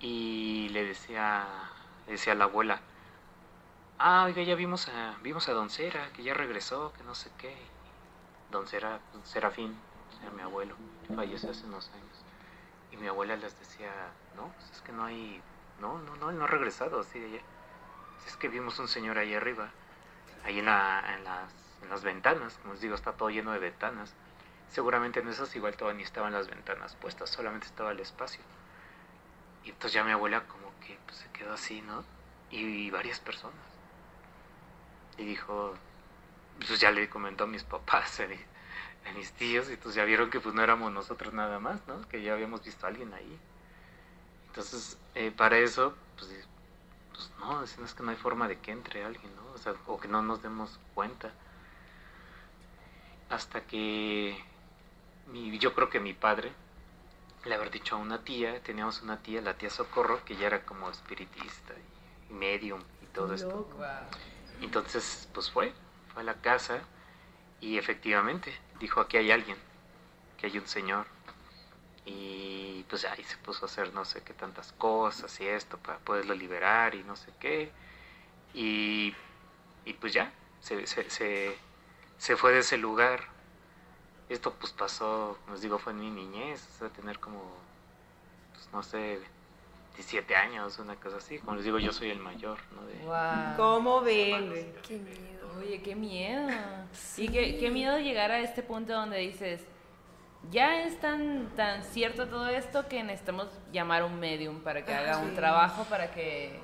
y le decía, decía la abuela, ah, oiga, ya vimos a, vimos a Don que ya regresó, que no sé qué. Don Cera, Serafín, era mi abuelo, falleció hace unos años. Y mi abuela les decía, no, pues es que no hay, no, no, no, no ha regresado, así de Es que vimos un señor ahí arriba ahí en, las, ventanas, como les digo, está todo lleno de ventanas. Seguramente en esas igual todavía ni estaban las ventanas puestas, solamente estaba el espacio. Y entonces ya mi abuela pues, se quedó así, ¿no? Y, varias personas. Y dijo, pues ya le comentó a mis papás, a, mis tíos, y entonces ya vieron que pues no éramos nosotros nada más, ¿no? Que ya habíamos visto a alguien ahí. Entonces, eh, para eso, pues pues no, es que no hay forma de que entre alguien, ¿no? O, sea, o que no nos demos cuenta. Hasta que mi, yo creo que mi padre le haber dicho a una tía, teníamos una tía, la tía Socorro, que ya era como espiritista y medium y todo esto. Entonces, pues fue, fue a la casa y efectivamente dijo, aquí hay alguien, que hay un señor y pues ahí se puso a hacer no sé qué tantas cosas y esto para poderlo liberar y no sé qué. Y, y pues ya, se, se, se, fue de ese lugar. Esto pues pasó, como les digo, fue en mi niñez, o sea, tener como, pues no sé, 17 años, una cosa así. Como les digo, yo soy el mayor, ¿no?
De, ¿Cómo ven?
Qué miedo. Oye, qué miedo. Y qué, qué miedo llegar a este punto donde dices, ya es tan, tan cierto todo esto que necesitamos llamar a un medium para que haga un trabajo para que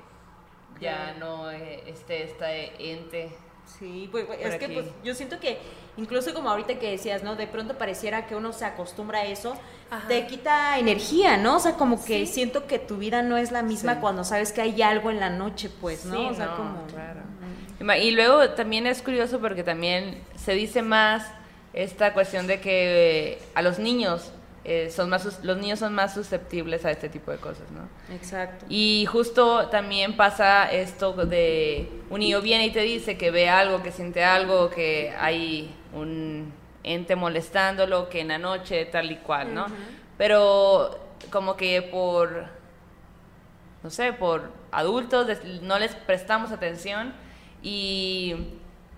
ya no eh, esté este ente.
Sí, pues, pues es que pues, yo siento que incluso como ahorita que decías, ¿no? De pronto pareciera que uno se acostumbra a eso, te quita energía, ¿no? O sea, como que siento que tu vida no es la misma cuando sabes que hay algo en la noche, pues, ¿no? o sea, como...
Y luego también es curioso porque también se dice más esta cuestión de que a los niños eh, son más los niños son más susceptibles a este tipo de cosas, ¿no?
Exacto.
Y justo también pasa esto de un niño viene y te dice que ve algo, que siente algo, que hay un ente molestándolo, que en la noche tal y cual, ¿no? Pero como que por no sé, por adultos no les prestamos atención y,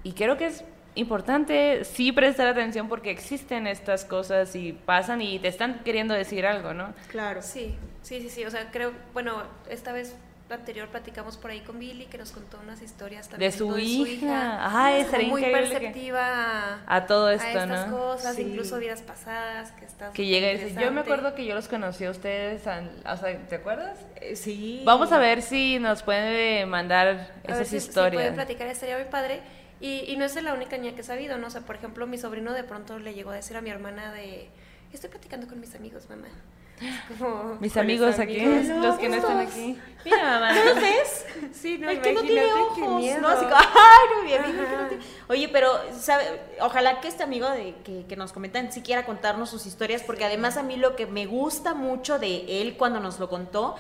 y creo que es importante sí prestar atención porque existen estas cosas y pasan y te están queriendo decir algo, ¿no?
Claro. Sí, sí, sí, sí. O sea, creo, bueno, esta vez anterior platicamos por ahí con Billy que nos contó unas historias también
de su, hija. Ajá, es
muy perceptiva
a, todo esto,
a estas cosas, incluso vidas pasadas que estás
que llega y dice, yo me acuerdo que yo los conocí a ustedes, o sea, ¿te acuerdas?
Eh, sí.
Vamos a ver si nos puede mandar esas historias. Si
pueden platicar, estaría muy padre. Y, no es la única niña que he sabido, ¿no? O sea, por ejemplo, mi sobrino de pronto le llegó a decir a mi hermana de, estoy platicando con mis amigos, mamá.
Como, mis amigos aquí, los que no están aquí.
Mira, mamá. ¿No
ves?
Sí, no, el que no tiene ojos. No, así como, ay, no, mi amigo. No tiene... Oye, pero, ¿sabe? Ojalá que este amigo de, que, que nos comentan si quiera contarnos sus historias, porque además a mí lo que me gusta mucho de él cuando nos lo contó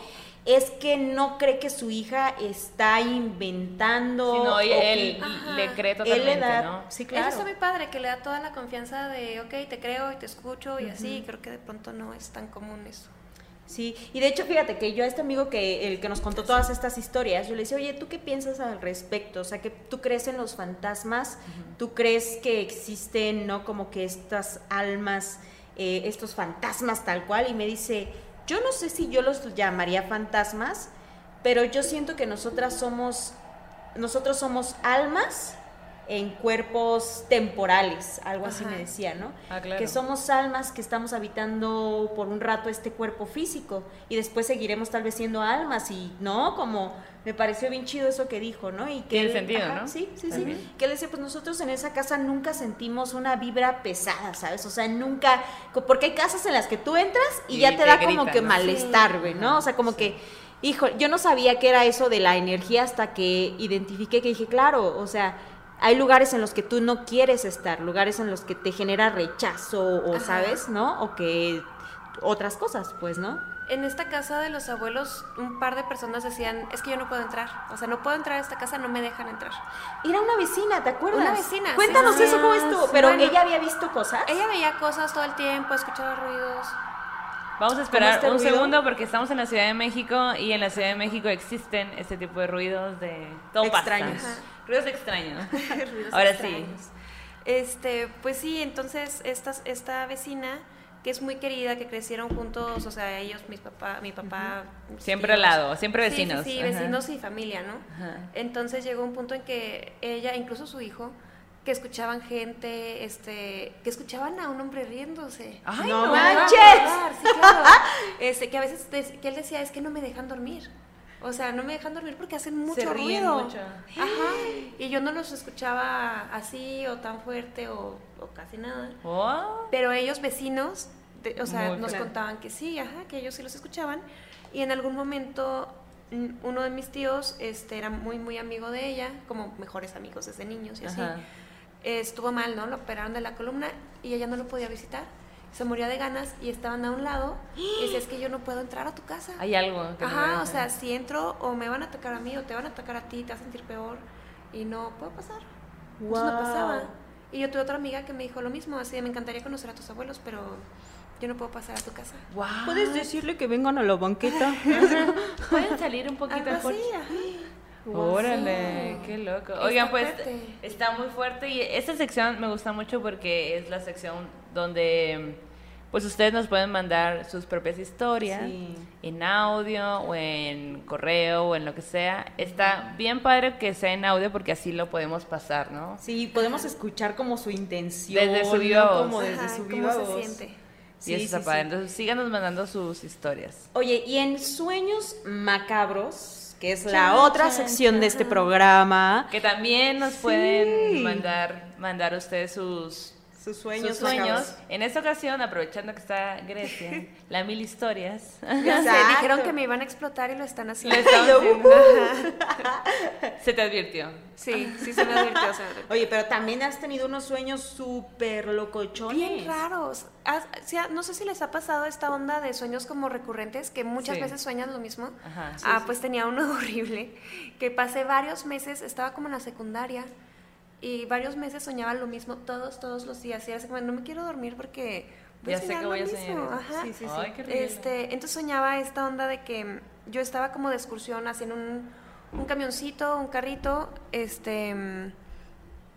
es que no cree que su hija está inventando.
Sino él, le cree totalmente, ¿no?
Sí, claro. Eso está muy padre, que le da toda la confianza de, ok, te creo y te escucho y así. Creo que de pronto no es tan común eso.
Sí, y de hecho, fíjate que yo a este amigo que el que nos contó todas estas historias, yo le decía, oye, ¿tú qué piensas al respecto? O sea, que tú crees en los fantasmas, tú crees que existen, ¿no? Como que estas almas, eh, estos fantasmas tal cual, y me dice, yo no sé si yo los llamaría fantasmas, pero yo siento que nosotras somos, nosotros somos almas en cuerpos temporales, algo así me decía, ¿no?
Ah, claro.
Que somos almas que estamos habitando por un rato este cuerpo físico y después seguiremos tal vez siendo almas y, ¿no? Como me pareció bien chido eso que dijo, ¿no? Y que
Tiene
él-
sentido, ¿no?
Sí, sí, sí. Que él decía, pues nosotros en esa casa nunca sentimos una vibra pesada, ¿sabes? O sea, nunca, porque hay casas en las que tú entras y,
Y
ya te,
te
da como que
¿no?
malestar, güey, ¿no? O sea, como que, hijo, yo no sabía qué era eso de la energía hasta que identifiqué que dije, claro, o sea, hay lugares en los que tú no quieres estar, lugares en los que te genera rechazo o,
Ajá.
¿sabes? ¿No? O que otras cosas, pues, ¿no?
En esta casa de los abuelos, un par de personas decían, es que yo no puedo entrar. O sea, no puedo entrar a esta casa, no me dejan entrar.
Era una vecina, ¿te acuerdas?
Una vecina,
Cuéntanos
sí,
eso. ¿cómo estuvo? Pero
bueno.
ella había visto cosas.
Ella veía cosas todo el tiempo, escuchaba ruidos.
Vamos a esperar
este
un
ruido?
segundo porque estamos en la Ciudad de México y en la Ciudad de México existen este tipo de ruidos de todo.
Extraños.
Ajá.
Ruidos extraños. [LAUGHS]
Ruidos
Ahora
extraños. Este, pues sí, entonces esta, esta vecina, que es muy querida, que crecieron juntos, o sea, ellos, mis papá, mi papá.
Siempre al lado, siempre
Sí, sí,
vecinos.
Sí,
Ajá.
vecinos y familia, ¿no?
Ajá.
Entonces llegó un punto en que ella, incluso su hijo, que escuchaban gente, este, que escuchaban a un hombre riéndose.
Ay,
No
no.
manches.
Sí, claro. [LAUGHS] Este, que a veces que él decía, es que no me dejan dormir. O sea, no me dejan dormir porque hacen mucho
Se ríen
ruido.
mucho.
Ajá. Y yo no los escuchaba así o tan fuerte o, o casi nada.
Oh.
Pero ellos vecinos, de- o sea,
Muy
nos contaban que sí, ajá, que ellos sí los escuchaban. Y en algún momento uno de mis tíos este, era muy, muy amigo de ella, como mejores amigos desde niños y así.
Ajá.
Estuvo mal, ¿no? Lo operaron de la columna y ella no lo podía visitar. Se moría de ganas y estaban a un lado y [GASPS] decía, es que yo no puedo entrar a tu casa.
Hay algo que
Ajá, o sea, si entro o me van a atacar a mí o te van a atacar a ti, te vas a sentir peor y no puedo pasar. Entonces no pasaba. Y yo tuve otra amiga que me dijo lo mismo, así de, me encantaría conocer a tus abuelos, pero yo no puedo pasar a tu casa.
Guau.
¿Puedes decirle que vengan a la banqueta? [LAUGHS] [LAUGHS]
¿Pueden salir un poquito al
ajá. [GASPS]
Órale, qué loco. Oigan,
Está
pues
fuerte.
está muy fuerte y esta sección me gusta mucho porque es la sección donde pues ustedes nos pueden mandar sus propias historias
Sí.
en audio o en correo o en lo que sea. Está bien padre que sea en audio porque así lo podemos pasar, ¿no?
Sí, podemos escuchar como su intención.
Desde su viva voz.
Como desde
Ajá,
su
¿cómo
viva
se
voz.
siente?
Sí,
y eso
sí,
está
sí.
padre. Entonces síganos mandando sus historias.
Oye, y en Sueños Macabros, que es la
Chan,
otra
chan,
sección de este programa,
Que también nos pueden mandar, mandar ustedes sus,
sus sueños,
sus sueños. En esta ocasión, aprovechando que está Grecia, [LAUGHS] la mil historias.
Exacto.
dijeron que me iban a explotar y lo están haciendo. [LAUGHS]
Se te advirtió.
Sí, sí se me advirtió. se me advirtió.
Oye, pero también has tenido unos sueños súper locochones.
Bien raros. Haz- o sea, no sé si les ha pasado esta onda de sueños como recurrentes, que muchas
Sí.
veces sueñan lo mismo.
Ajá.
ah, pues tenía uno [LAUGHS] horrible, que pasé varios meses, estaba como en la secundaria, y varios meses soñaba lo mismo todos, todos los días. Y era así como, no me quiero dormir porque voy
Ya
a
sé que
lo
voy a
mismo".
soñar eso.
Ajá.
Sí, sí, sí.
Ay, qué.
Este, entonces soñaba esta onda de que mm, yo estaba como de excursión haciendo un, un camioncito, un carrito, este, mm,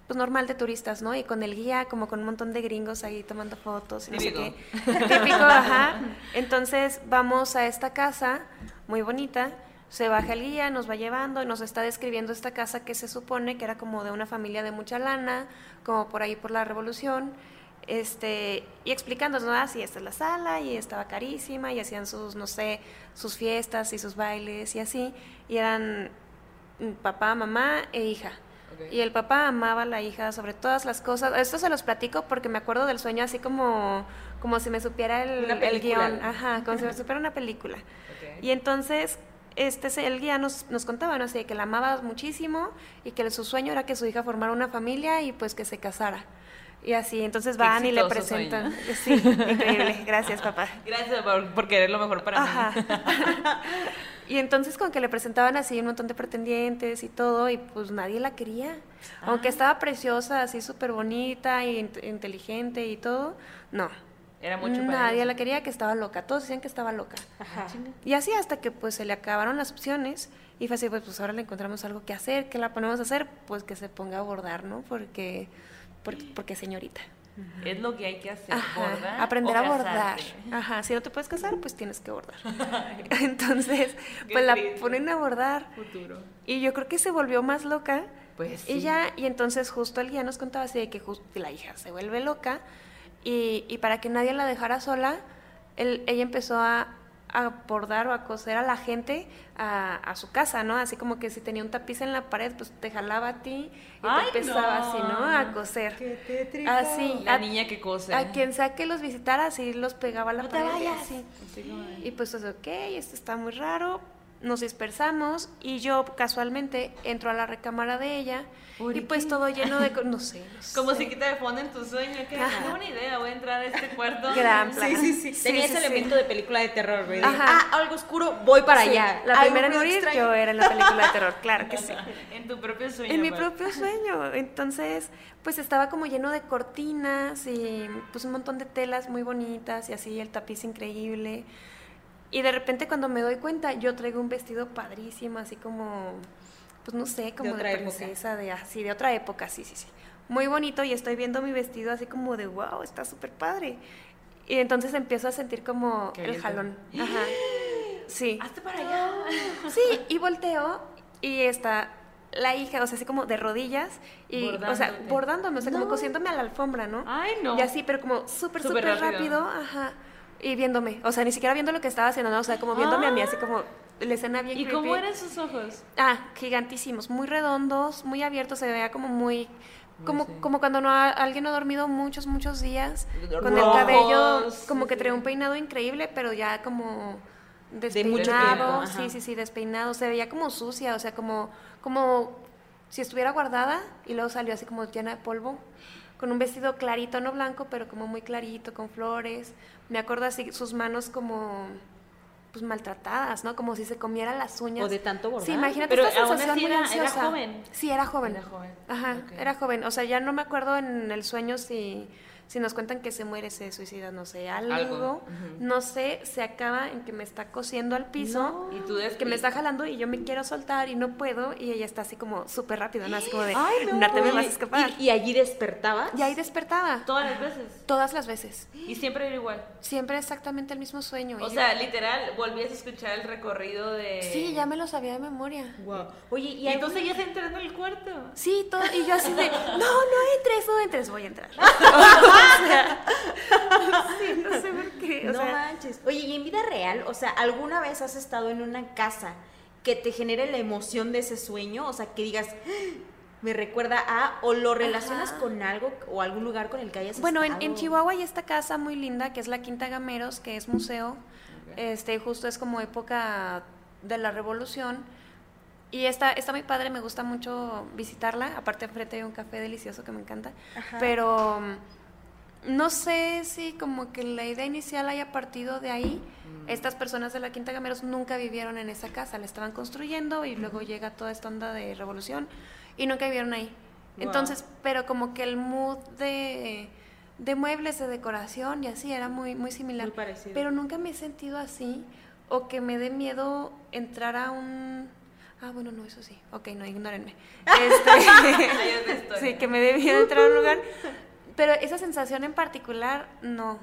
pues normal de turistas, ¿no? Y con el guía, como con un montón de gringos ahí tomando fotos y no sé qué. Típico, ajá. Entonces vamos a esta casa muy bonita. Se baja el guía, nos va llevando y nos está describiendo esta casa que se supone que era como de una familia de mucha lana, como por ahí por la revolución este, y explicándonos, ¿no? Así, esta es la sala y estaba carísima y hacían sus, no sé, sus fiestas y sus bailes y así, y eran papá, mamá e hija. Y el papá amaba a la hija sobre todas las cosas. Esto se los platico porque me acuerdo del sueño así como, como si me supiera el, el guion. Ajá, como si me supiera una película. Y entonces, este, el guía nos, nos contaba, no sé, que la amaba muchísimo y que su sueño era que su hija formara una familia y pues que se casara. Y así, entonces van y le presentan. Sí, increíble. Gracias, papá.
Gracias por, por querer lo mejor para
Ajá.
mí. [LAUGHS]
y entonces con que le presentaban así un montón de pretendientes y todo, y pues nadie la quería. Aunque
Ah.
estaba preciosa, así súper bonita y int- inteligente y todo, no.
Era mucho para
Nadie la quería, que estaba loca. Todos decían que estaba loca.
Ajá.
Y así hasta que pues se le acabaron las opciones y fue así, pues, pues ahora le encontramos algo que hacer, ¿qué la ponemos a hacer? Pues que se ponga a bordar, ¿no? Porque, porque, porque señorita.
Es lo que hay que hacer,
Ajá,
bordar
aprender
o
a bordar. Ajá, si no te puedes casar, pues tienes que bordar. [LAUGHS] [LAUGHS] Entonces, pues la ponen a bordar
Futuro.
y yo creo que se volvió más loca.
Pues
Y
sí.
ya, y entonces justo el guía nos contaba así de que justo la hija se vuelve loca y, y para que nadie la dejara sola, él- ella empezó a, a bordar o a coser a la gente a, a su casa, ¿no? Así como que si tenía un tapiz en la pared, pues te jalaba a ti y
Ay,
te empezaba
no.
así, ¿no? A coser.
Qué
Así,
La
a,
niña que cose.
a quien sea que los visitara, así los pegaba a la
No te
pared. y
vayas.
así.
Como de-
Y pues, ok, esto está muy raro. Nos dispersamos y yo casualmente entro a la recámara de ella
¿Por
y pues todo lleno de... [LAUGHS] No sé, no
Como
sé.
si quita de fondo en tu sueño.
Ajá.
qué buena idea. Voy a entrar a este cuarto.
Gran plan.
Sí, sí, sí.
Sí,
Tenía
sí,
ese
sí.
elemento de película de terror, güey. Ah, algo oscuro, voy para
Sí,
allá.
La primera en morir
extraño.
yo era en la película de terror, claro que [LAUGHS] sí.
En tu propio sueño.
En mi
aparte.
propio sueño. Entonces, pues estaba como lleno de cortinas y pues un montón de telas muy bonitas y así el tapiz increíble. Y de repente cuando me doy cuenta, yo traigo un vestido padrísimo, así como, pues no sé, como de,
época.
princesa, de así, de otra época, sí, sí, sí. Muy bonito y estoy viendo mi vestido así como de, wow, está súper padre. Y entonces empiezo a sentir como
Qué
el
lindo.
jalón. [GASPS] Ajá. Sí.
Hazte para allá. [GASPS]
Sí, y volteo y está la hija, o sea, así como de rodillas y, o sea, bordándome, o sea, como cosiéndome a la alfombra, ¿no?
Ay, no.
Y así, pero como Súper
súper rápido.
rápido, ajá. Y viéndome, o sea, ni siquiera viendo lo que estaba haciendo, ¿no? O sea, como viéndome a mí, así como la escena bien
¿Y
creepy.
cómo eran sus ojos?
Ah, gigantísimos, muy redondos, muy abiertos, se veía como muy... Como,
sí.
como cuando no ha- alguien no ha dormido muchos, muchos días, con el
Rojos,
cabello,
sí,
como que
sí.
traía un peinado increíble, pero ya como
mucho
despeinado,
tiempo,
sí, sí, sí, despeinado, se veía como sucia, o sea, como, como si estuviera guardada y luego salió así como llena de polvo, con un vestido clarito, no blanco, pero como muy clarito, con flores. Me acuerdo así sus manos como pues maltratadas, ¿no? Como si se comiera las uñas.
O de tanto bordar.
Sí, imagínate
Pero
esta
aún
sensación
así
muy
era- era
ansiosa.
joven.
Sí, era joven.
Era joven.
Ajá, era joven. O sea, ya no me acuerdo en el sueño si, si nos cuentan que se muere, se suicida, no sé, algo. No sé, se acaba en que me está cosiendo al piso.
Y tú
Que me está jalando y yo me quiero soltar y no puedo. Y ella está así como súper rápido, ¿no? Así como de,
Ay, no.
no te me vas a escapar.
Y, y allí despertaba.
Y ahí despertaba.
Todas las veces.
Todas las veces.
Y siempre era igual.
Siempre exactamente el mismo sueño.
O sea, literal, volvías a escuchar el recorrido de.
Sí, ya me lo sabía de memoria.
Wow. Oye, y,
Y
algún-
tú seguías entrando al cuarto.
Sí, todo, y yo así de, no, no entres, no entres, voy a entrar. [LAUGHS] o [LAUGHS] sea, sí, no sé por qué. O
no
sea,
manches. Oye, y en vida real, o sea, ¿alguna vez has estado en una casa que te genere la emoción de ese sueño? O sea, que digas, "Ah, me recuerda a, o lo relacionas
Ajá.
con algo o algún lugar con el que hayas
bueno, en,
estado.
en Chihuahua hay esta casa muy linda que es la Quinta Gameros, que es museo. Este, justo es como época de la revolución. Y está, está muy padre, me gusta mucho visitarla. Aparte, enfrente hay un café delicioso que me encanta.
Ajá.
Pero mm, no sé si como que la idea inicial haya partido de ahí. Estas personas de la Quinta Gameros nunca vivieron en esa casa, la estaban construyendo y luego llega toda esta onda de revolución y nunca vivieron ahí.
Wow.
Entonces, pero como que el mood de, de muebles, de decoración y así era muy, muy similar.
Muy parecido.
Pero nunca me he sentido así o que me dé miedo entrar a un... Ah, bueno, no, eso sí. Ok, no, ignórenme. [LAUGHS] Este, [LAUGHS] sí, que me dé miedo entrar a un lugar. Pero esa sensación en particular, no.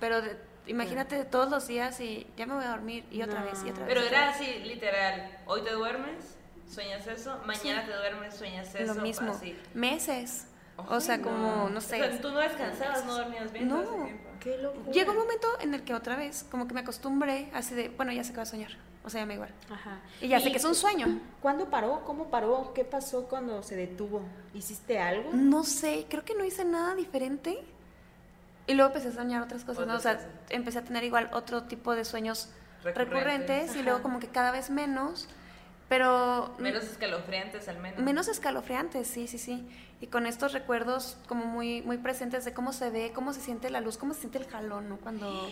Pero de- imagínate todos los días y ya me voy a dormir y otra
No.
vez y otra vez.
Pero
otra
era
vez.
así, literal. Hoy te duermes, sueñas eso. Mañana te duermes, sueñas eso.
lo mismo.
Así.
Meses. o sea, como, no
O
sé.
sea, tú no descansabas, no dormías bien todo ese
No.
tiempo.
Qué locura.
Llegó un momento en el que otra vez, como que me acostumbré, así de, bueno, ya sé que va a soñar. O sea, ya me igual.
Ajá.
Y ya sé que es un sueño.
¿Cuándo paró? ¿Cómo paró? ¿Qué pasó cuando se detuvo? ¿Hiciste algo?
No sé, creo que no hice nada diferente. Y luego empecé a soñar otras cosas, ¿no? O sea,
cosas.
empecé a tener igual otro tipo de sueños
Recurrentes.
recurrentes, y luego como que cada vez menos. Pero
Menos escalofriantes al menos.
menos escalofriantes, sí, sí, sí. Y con estos recuerdos como muy muy presentes de cómo se ve, cómo se siente la luz, cómo se siente el jalón, ¿no? Cuando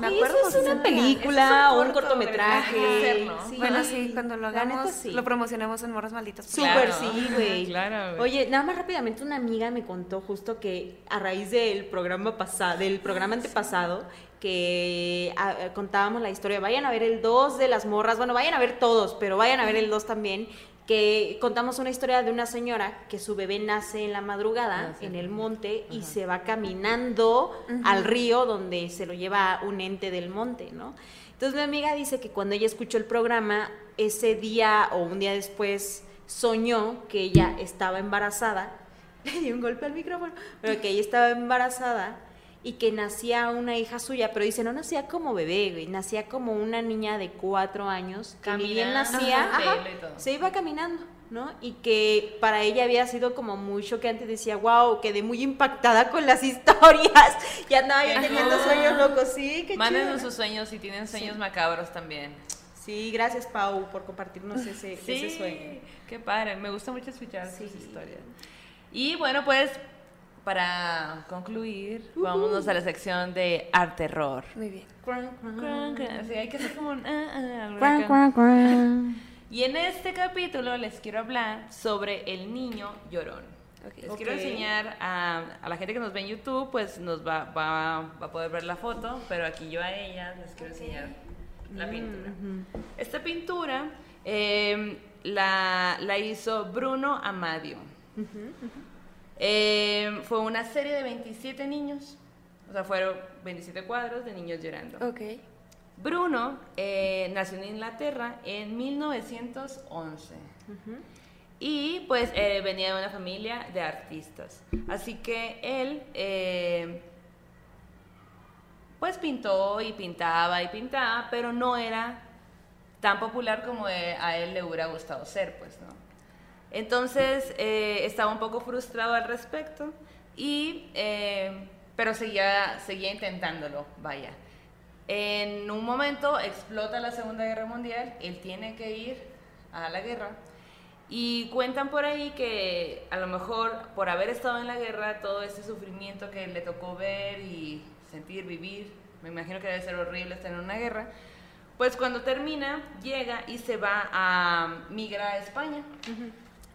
me acuerdo
eso es una película
Eso
o
es
un
un corto,
cortometraje. Sí.
Bueno, sí, cuando lo hagamos,
sí.
lo promocionemos en Morras Malditas.
Súper
Claro.
sí, güey.
Claro, güey.
Oye, nada más rápidamente una amiga me contó justo que a raíz del programa pasado, del programa antepasado, que ah, eh, contábamos la historia, vayan a ver el 2 de las morras, bueno, vayan a ver todos, pero vayan a ver el 2 también, que contamos una historia de una señora que su bebé nace en la madrugada en el monte y se va caminando al río donde se lo lleva un ente del monte, ¿no? Entonces mi amiga dice que cuando ella escuchó el programa, ese día o un día después soñó que ella estaba embarazada, [LAUGHS] le dio un golpe al micrófono, pero que ella estaba embarazada y que nacía una hija suya, pero dice, no nacía como bebé, güey, nacía como una niña de cuatro años, que ni bien
Caminando,
nacía,
ajá,
se iba caminando, ¿no? Y que para ella había sido como muy choqueante, decía, wow, quedé muy impactada con las [LAUGHS] historias, y andaba yo teniendo sueños locos, sí, qué
Mándenos sus sueños si tienen sueños macabros también.
Sí, gracias Pau por compartirnos ese, ese sueño.
qué padre. Me gusta mucho escuchar sus
Sí.
historias. Y bueno, pues para concluir, vámonos a la sección de art terror.
Muy bien.
Sí, hay que hacer como un, ah, ah, Y en este capítulo les quiero hablar sobre el niño llorón. Les quiero enseñar a, a la gente que nos ve en YouTube, pues nos va, va, va a poder ver la foto, pero aquí yo a ellas les quiero enseñar la pintura. Esta pintura eh, la, la hizo Bruno Amadio. Eh, fue una serie de 27 niños, o sea, fueron 27 cuadros de niños llorando.
Ok.
Bruno eh, nació en Inglaterra en 1911 y pues eh, venía de una familia de artistas. Así que él pues pintó y pintaba y pintaba, pero no era tan popular como a él le hubiera gustado ser, pues, ¿no? Entonces eh, estaba un poco frustrado al respecto, y, eh, pero seguía, seguía intentándolo, vaya. En un momento explota la Segunda Guerra Mundial, él tiene que ir a la guerra y cuentan por ahí que a lo mejor por haber estado en la guerra, todo ese sufrimiento que le tocó ver y sentir, vivir, me imagino que debe ser horrible estar en una guerra, pues cuando termina llega y se va a migrar a España.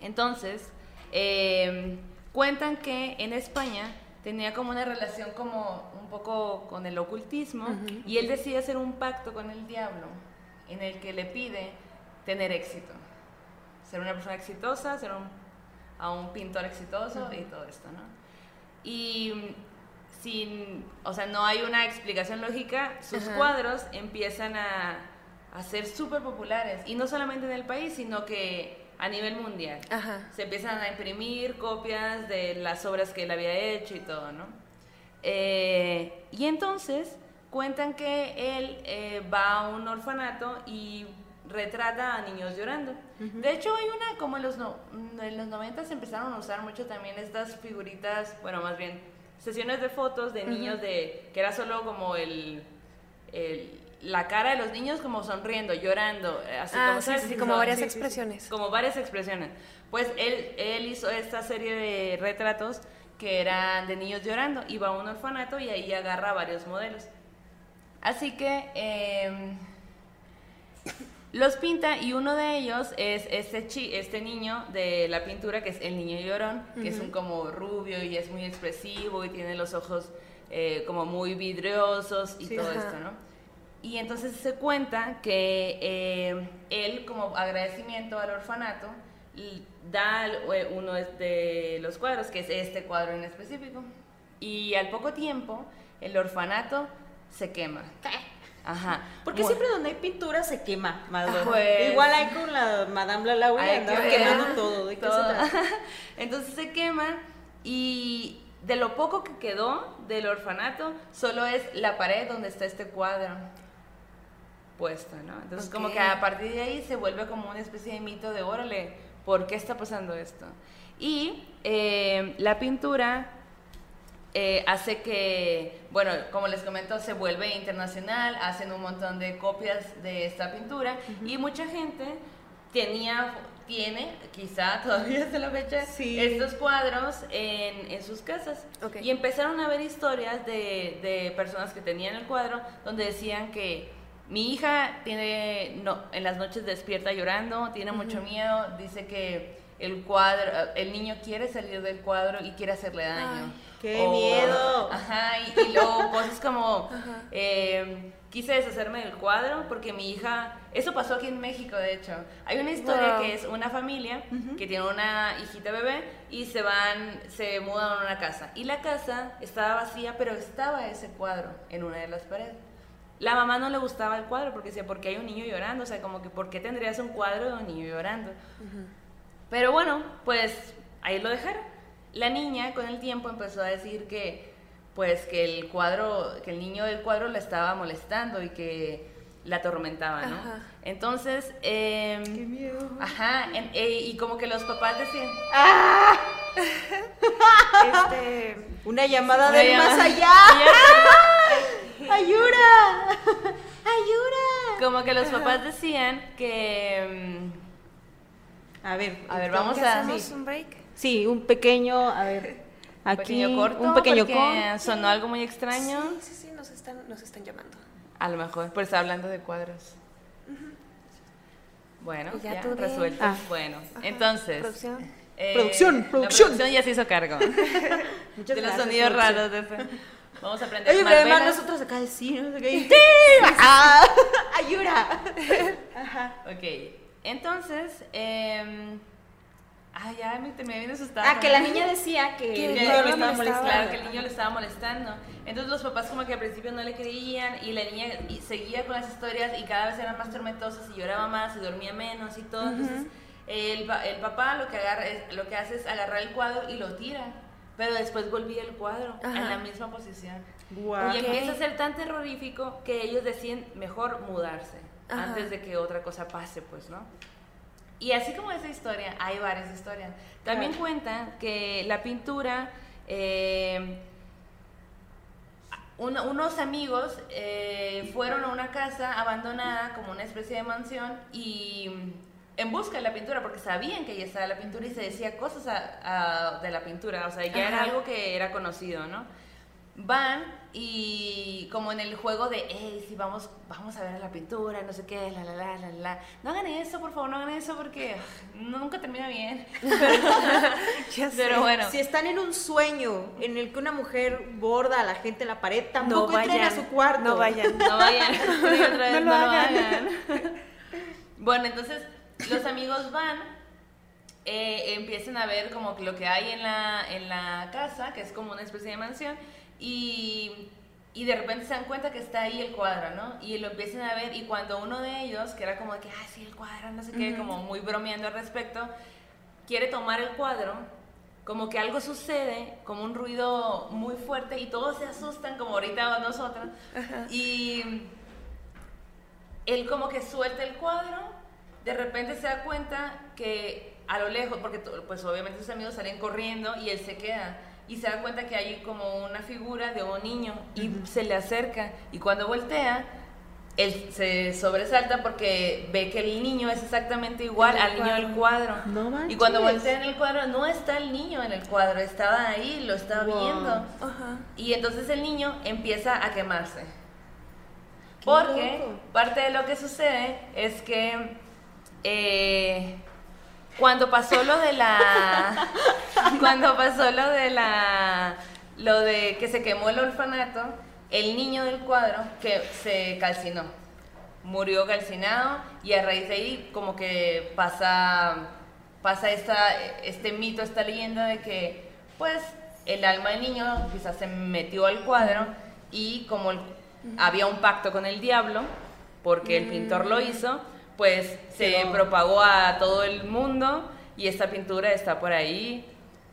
Entonces, eh, cuentan que en España tenía como una relación como un poco con el ocultismo y él decide hacer un pacto con el diablo en el que le pide tener éxito, ser una persona exitosa, ser un, a un pintor exitoso y todo esto, ¿no? Y mm, sin, o sea, no hay una explicación lógica, sus cuadros empiezan a, a ser súper populares y no solamente en el país, sino que a nivel mundial.
Ajá.
Se empiezan a imprimir copias de las obras que él había hecho y todo, ¿no? Eh, y entonces cuentan que él eh, va a un orfanato y retrata a niños llorando. De hecho, hay una, como en los, no, en los 90 se empezaron a usar mucho también estas figuritas, bueno, más bien, sesiones de fotos de niños de, que era solo como el, el- la cara de los niños como sonriendo, llorando, eh, así
Ah,
como,
sí, como varias expresiones.
como varias expresiones. Pues él, él hizo esta serie de retratos que eran de niños llorando, iba a un orfanato y ahí agarra varios modelos. Así que em, los pinta y uno de ellos es este, chi- este niño de la pintura que es el niño llorón, que es un como rubio y es muy expresivo y tiene los ojos eh, como muy vidriosos y
Sí.
todo
Ajá.
esto, ¿no? Y entonces se cuenta que eh, él, como agradecimiento al orfanato, da eh, uno de los cuadros, que es este cuadro en específico. Y al poco tiempo, el orfanato se quema. Ajá.
Porque
Mu-
siempre donde hay pintura se quema, Madonna?
Pues-
Igual hay con la Madame Lalauri,
Hay que
andaba
ver.
quemando todo. ¿De qué
Todo.
se? [LAUGHS]
Entonces se quema y de lo poco que quedó del orfanato, solo es la pared donde está este cuadro ¿no? Entonces como
Ok.
que a partir de ahí se vuelve como una especie de mito de órale, ¿por qué está pasando esto? Y eh, la pintura eh, hace que, bueno, como les comento, se vuelve internacional, hacen un montón de copias de esta pintura y mucha gente tenía, tiene, quizá [LAUGHS] todavía hasta la fecha,
Sí.
estos cuadros en, en sus casas.
Ok.
Y empezaron a ver historias de, de personas que tenían el cuadro donde decían que mi hija tiene, no, en las noches despierta llorando, tiene mucho miedo, dice que el cuadro, el niño quiere salir del cuadro y quiere hacerle daño.
Ay,
¡Qué miedo!
Ajá, y, y luego cosas como, eh, quise deshacerme del cuadro porque mi hija, eso pasó aquí en México de hecho, hay una historia
Wow.
que es una familia que tiene una hijita bebé y se van, se mudan a una casa y la casa estaba vacía pero estaba ese cuadro en una de las paredes. La mamá no le gustaba el cuadro porque decía, ¿por qué hay un niño llorando? O sea, como que, ¿por qué tendrías un cuadro de un niño llorando? Pero bueno, pues ahí lo dejaron. La niña con el tiempo empezó a decir que pues que el cuadro, que el niño del cuadro la estaba molestando y que la atormentaba, ¿no?
Ajá.
Entonces, em,
¡Qué miedo!
ajá, en- eh, y como que los papás decían, [LAUGHS]
Este,
Una llamada
Una
del
llamada.
más allá. ¡Ayura! [LAUGHS] ¡Ayura!
como que los papás decían que, em,
A ver,
A ver, vamos
¿qué
a-
hacemos un break?
Sí, un pequeño, a ver,
un
aquí
pequeño corto,
un pequeño corto.
sonó algo muy extraño.
Sí, sí, sí, nos están, nos están llamando.
A lo mejor, por estar hablando de cuadros. Bueno,
ya
ya, resuelto.
Ah.
Bueno,
Ajá.
entonces.
Producción.
eh,
Producción,
la
producción.
ya se hizo cargo. [LAUGHS]
Muchas
de los
gracias,
sonidos
producción.
raros. De ese. Vamos a aprender
Oye,
más
pero además nosotros acá sí, no sé qué. ¡Sí! [LAUGHS] ¡Ah! [LAUGHS] ¡Ayura!
Ok, entonces. Eh, ah, ya me, me viene asustada.
Ah, que la niña decía que
Que
el
el
niño lo estaba molestando.
Claro, que el niño le estaba molestando. Entonces los papás como que al principio no le creían y la niña seguía con las historias y cada vez eran más tormentosas y lloraba más y dormía menos y todo. Entonces el, pa- el papá lo que, agarra, lo que hace es agarrar el cuadro y lo tira. Pero después volvía el cuadro
Ajá.
en la misma posición. Y empieza a ser tan terrorífico que ellos deciden mejor mudarse
Ajá.
antes de que otra cosa pase, pues, ¿no? Y así como esa historia, hay varias historias. También
Claro.
cuentan que la pintura, eh, uno- unos amigos eh, fueron a una casa abandonada, como una especie de mansión, y en busca de la pintura, porque sabían que ahí estaba la pintura y se decía cosas a- a- de la pintura, o sea, ya era
Ajá.
algo que era conocido, ¿no? Van y como en el juego de, hey, sí, vamos, vamos a ver la pintura, no sé qué, la, la, la, la, la. No hagan eso, por favor, no hagan eso porque ugh, nunca termina bien. [LAUGHS] [LAUGHS]
Ya sé.
Pero bueno,
Si están en un sueño en el que una mujer borda a la gente en la pared, tampoco
no
entren
vayan,
a su cuarto.
No vayan.
no vayan, y otra vez,
No
no,
lo
lo
hagan.
hagan. [LAUGHS] Bueno, entonces los amigos van, eh, empiezan a ver como que lo que hay en la, en la casa, que es como una especie de mansión, y, y de repente se dan cuenta que está ahí el cuadro, ¿no? Y lo empiezan a ver, y cuando uno de ellos, que era como de que, ah, sí, el cuadro, no sé qué, como muy bromeando al respecto, quiere tomar el cuadro, como que algo sucede, como un ruido muy fuerte y todos se asustan como ahorita nosotros. Y él como que suelta el cuadro, de repente se da cuenta que a lo lejos, porque pues obviamente sus amigos salen corriendo y él se queda. Y se da cuenta que hay como una figura de un niño y se le acerca. Y cuando voltea, él se sobresalta porque ve que el niño es exactamente igual al niño del
cuadro.
No
y cuando
manches.
voltea en el cuadro, no está el niño en el cuadro, estaba ahí, lo estaba
Wow.
viendo. Y entonces el niño empieza a quemarse.
Qué
Porque
loco.
parte de lo que sucede es que eh, cuando pasó lo de la. [LAUGHS] cuando pasó lo de la. lo de que se quemó el orfanato, el niño del cuadro que se calcinó. Murió calcinado y a raíz de ahí como que pasa pasa esta, este mito, esta leyenda de que pues el alma del niño quizás se metió al cuadro y como el- había un pacto con el diablo, porque el pintor lo hizo, pues se propagó a todo el mundo y esta pintura está por ahí.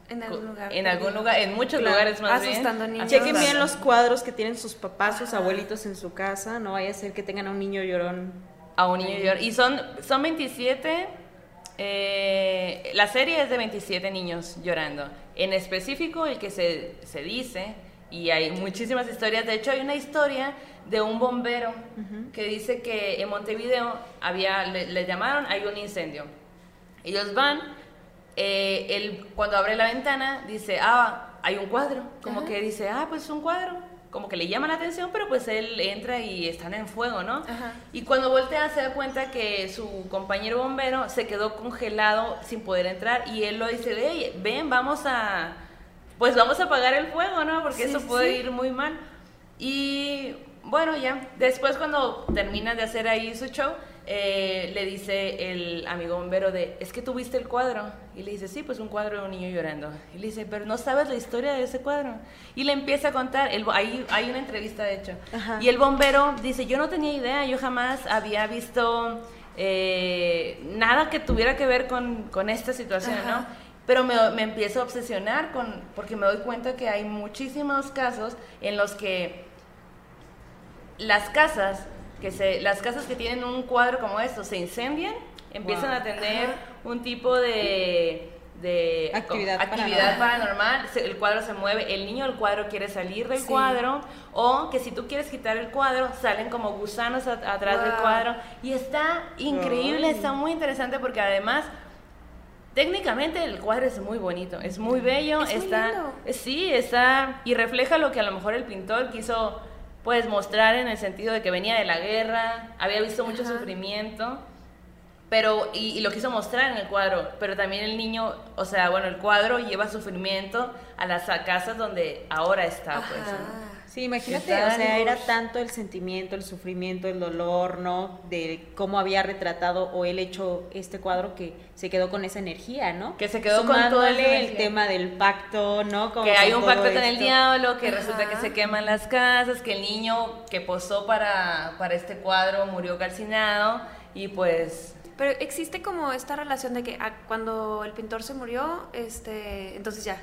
En algún lugar.
En algún
perdido.
lugar, en muchos
Claro.
lugares más bien.
Asustando niños.
Chequen bien los cuadros que tienen sus papás, sus abuelitos en su casa. No vaya a ser que tengan a un niño llorón.
A un niño llorar. Y son, son 27. eh, la serie es de 27 niños llorando. En específico, el que se, se dice Y hay muchísimas historias. De hecho, hay una historia de un bombero que dice que en Montevideo había, le, le llamaron, hay un incendio. Ellos van, eh, él cuando abre la ventana dice, ah, hay un cuadro. Como que dice, ah, pues es un cuadro. Como que le llama la atención, pero pues él entra y están en fuego, ¿no?
Ajá.
Y cuando voltea se da cuenta que su compañero bombero se quedó congelado sin poder entrar y él lo dice, "Ey, ven, vamos a, pues vamos a apagar el fuego, ¿no? Porque
Sí,
eso puede
sí.
ir muy mal. Y bueno, ya, después cuando termina de hacer ahí su show, eh, le dice el amigo bombero de, es que tú viste el cuadro. Y le dice, sí, pues un cuadro de un niño llorando. Y le dice, pero no sabes la historia de ese cuadro. Y le empieza a contar, el, ahí hay una entrevista de hecho.
Ajá.
Y el bombero dice, yo no tenía idea, yo jamás había visto eh, nada que tuviera que ver con, con esta situación,
Ajá.
¿no? Pero me, me empiezo a obsesionar con, porque me doy cuenta que hay muchísimos casos en los que las casas que se las casas que tienen un cuadro como esto se incendian empiezan
Wow.
a tener un tipo de de
Actividad
actividad paranormal, se- el cuadro se mueve, el niño del cuadro quiere salir del
Sí.
cuadro, o que si tú quieres quitar el cuadro, salen como gusanos a- atrás del
Wow.
cuadro, y está increíble, está muy interesante porque además Técnicamente el cuadro es muy bonito, es muy bello,
Es muy
está,
lindo.
eh, sí, está y refleja lo que a lo mejor el pintor quiso pues mostrar en el sentido de que venía de la guerra, había visto mucho
Ajá.
sufrimiento, pero y, y lo quiso mostrar en el cuadro, pero también el niño, o sea, bueno, el cuadro lleva sufrimiento a las casas donde ahora está, pues.
Sí, imagínate,
¿Qué tal,
o sea, era tanto el sentimiento, el sufrimiento, el dolor, ¿no? De cómo había retratado o él hecho este cuadro que se quedó con esa energía, ¿no?
Que se quedó con
Sumándole el
energía.
tema del pacto, ¿no? Como
que hay un
todo
pacto con el diablo, que resulta que se queman las casas, que el niño que posó para, para este cuadro murió calcinado y pues
Pero existe como esta relación de que ah, cuando el pintor se murió, este, entonces ya,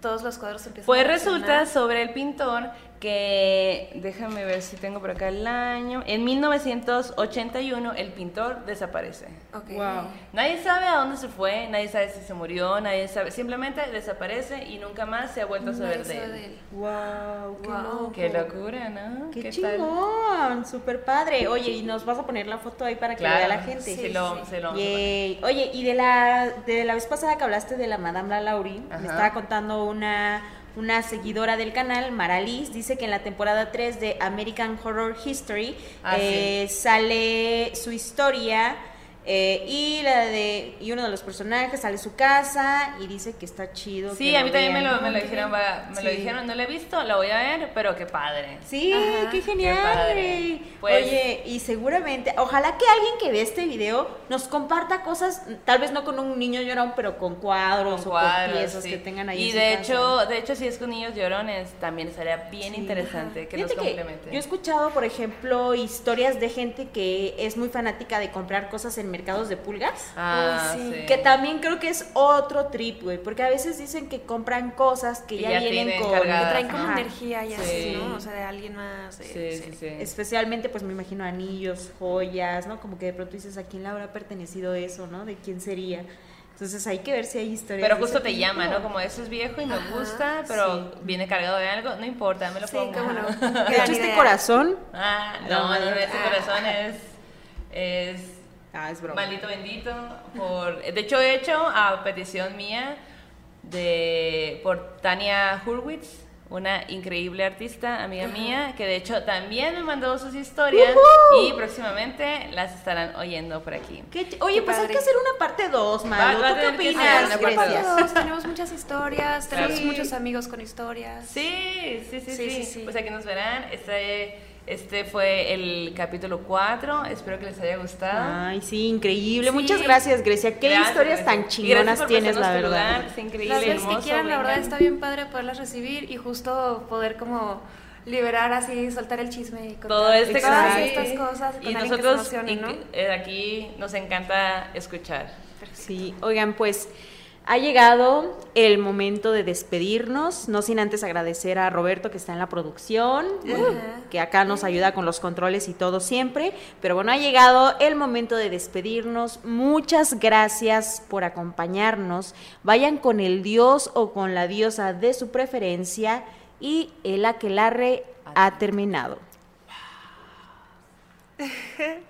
todos los cuadros empiezan
Pues
a
resulta sobre el pintor que, déjame ver si tengo por acá el año, en 1981 el pintor desaparece.
Ok.
Wow.
Nadie sabe a dónde se fue, nadie sabe si se murió, nadie sabe, simplemente desaparece y nunca más se ha vuelto a saber de él.
de él.
Wow, qué
Wow.
loco.
Qué locura, ¿no?
Qué,
tal?
chingón, súper padre. Oye, y nos vas a poner la foto ahí para que
Claro,
vea la gente.
sí,
Sí,
lo,
sí.
se lo.
Yay. Oye, y de la, de la vez pasada que hablaste de la Madame La Laurie, me estaba contando una, una seguidora del canal, Maralis, dice que en la temporada 3 de American Horror History
Ah,
eh, sale su historia eh, y la de y uno de los personajes sale su casa y dice que está chido.
Sí, a mí también me lo, me lo dijeron, va- me lo dijeron, no lo he visto, lo voy a ver, pero qué padre.
Sí,
Ajá,
qué
qué
genial.
padre. Pues-
Oye, y seguramente, ojalá que alguien que ve este video nos comparta cosas, tal vez no con un niño llorón, pero con cuadros
Con
o con piezas
sí.
que tengan ahí.
Y
en su
de
casa.
hecho, de hecho, si es con niños llorones, también estaría bien
Sí.
interesante que nos
Fíjate que
complementen.
yo he escuchado, por ejemplo, historias de gente que es muy fanática de comprar cosas en mercados de pulgas.
Ah,
Uy, sí.
sí.
Que también creo que es otro trip, güey, porque a veces dicen que compran cosas que
Que
ya,
ya
vienen con...
Que traen como
Ajá.
energía y así,
Sí.
¿no? O sea, de alguien más. de-
Sí, sí, sí.
Especialmente, pues me imagino anillos, joyas, ¿no? Como que de pronto dices, ¿a quién le habrá pertenecido eso, no? ¿De quién sería? Entonces hay que ver si hay historias.
Pero justo te
tipo.
llama, ¿no? Como eso es viejo y me
Ajá,
gusta, pero
sí.
viene cargado de algo, no importa, me lo
Sí,
pongo.
cómo no.
De hecho, este corazón.
Ah,
No,
no, no,
Ah.
corazón es, es
Ah, es broma.
maldito bendito. Por, de hecho, he hecho a petición mía de por Tania Hurwitz, una increíble artista, amiga mía, que de hecho también me mandó sus historias y próximamente las estarán oyendo por aquí.
Qué Oye,
Qué
pues hay
padre.
que hacer una parte 2, Malo.
Va- va a
¿Tú qué opinas.
Todos [LAUGHS] tenemos muchas historias, tenemos
Claro.
muchos amigos con historias.
Sí, sí, sí, sí,
Sí, sí, sí.
Pues aquí nos verán. Este, este fue el capítulo 4. Espero que les haya gustado.
Ay, sí, increíble.
Sí.
Muchas gracias, Grecia. Qué
Gracias,
historias
Grecia.
tan
gracias
chingonas tienes, la verdad.
lugar, Está increíble,
Las veces que quieran, la verdad está bien padre poderlas recibir y justo poder como liberar así, soltar el chisme y contar
todo este
todas
Exacto.
estas cosas con
y
alguien que se
nosotros
emocione, ¿no?
eh, aquí nos encanta escuchar.
Sí, oigan, pues ha llegado el momento de despedirnos, no sin antes agradecer a Roberto que está en la producción, que acá nos ayuda con los controles y todo siempre, pero bueno, ha llegado el momento de despedirnos. Muchas gracias por acompañarnos. Vayan con el dios o con la diosa de su preferencia y el aquelarre ha terminado. [LAUGHS]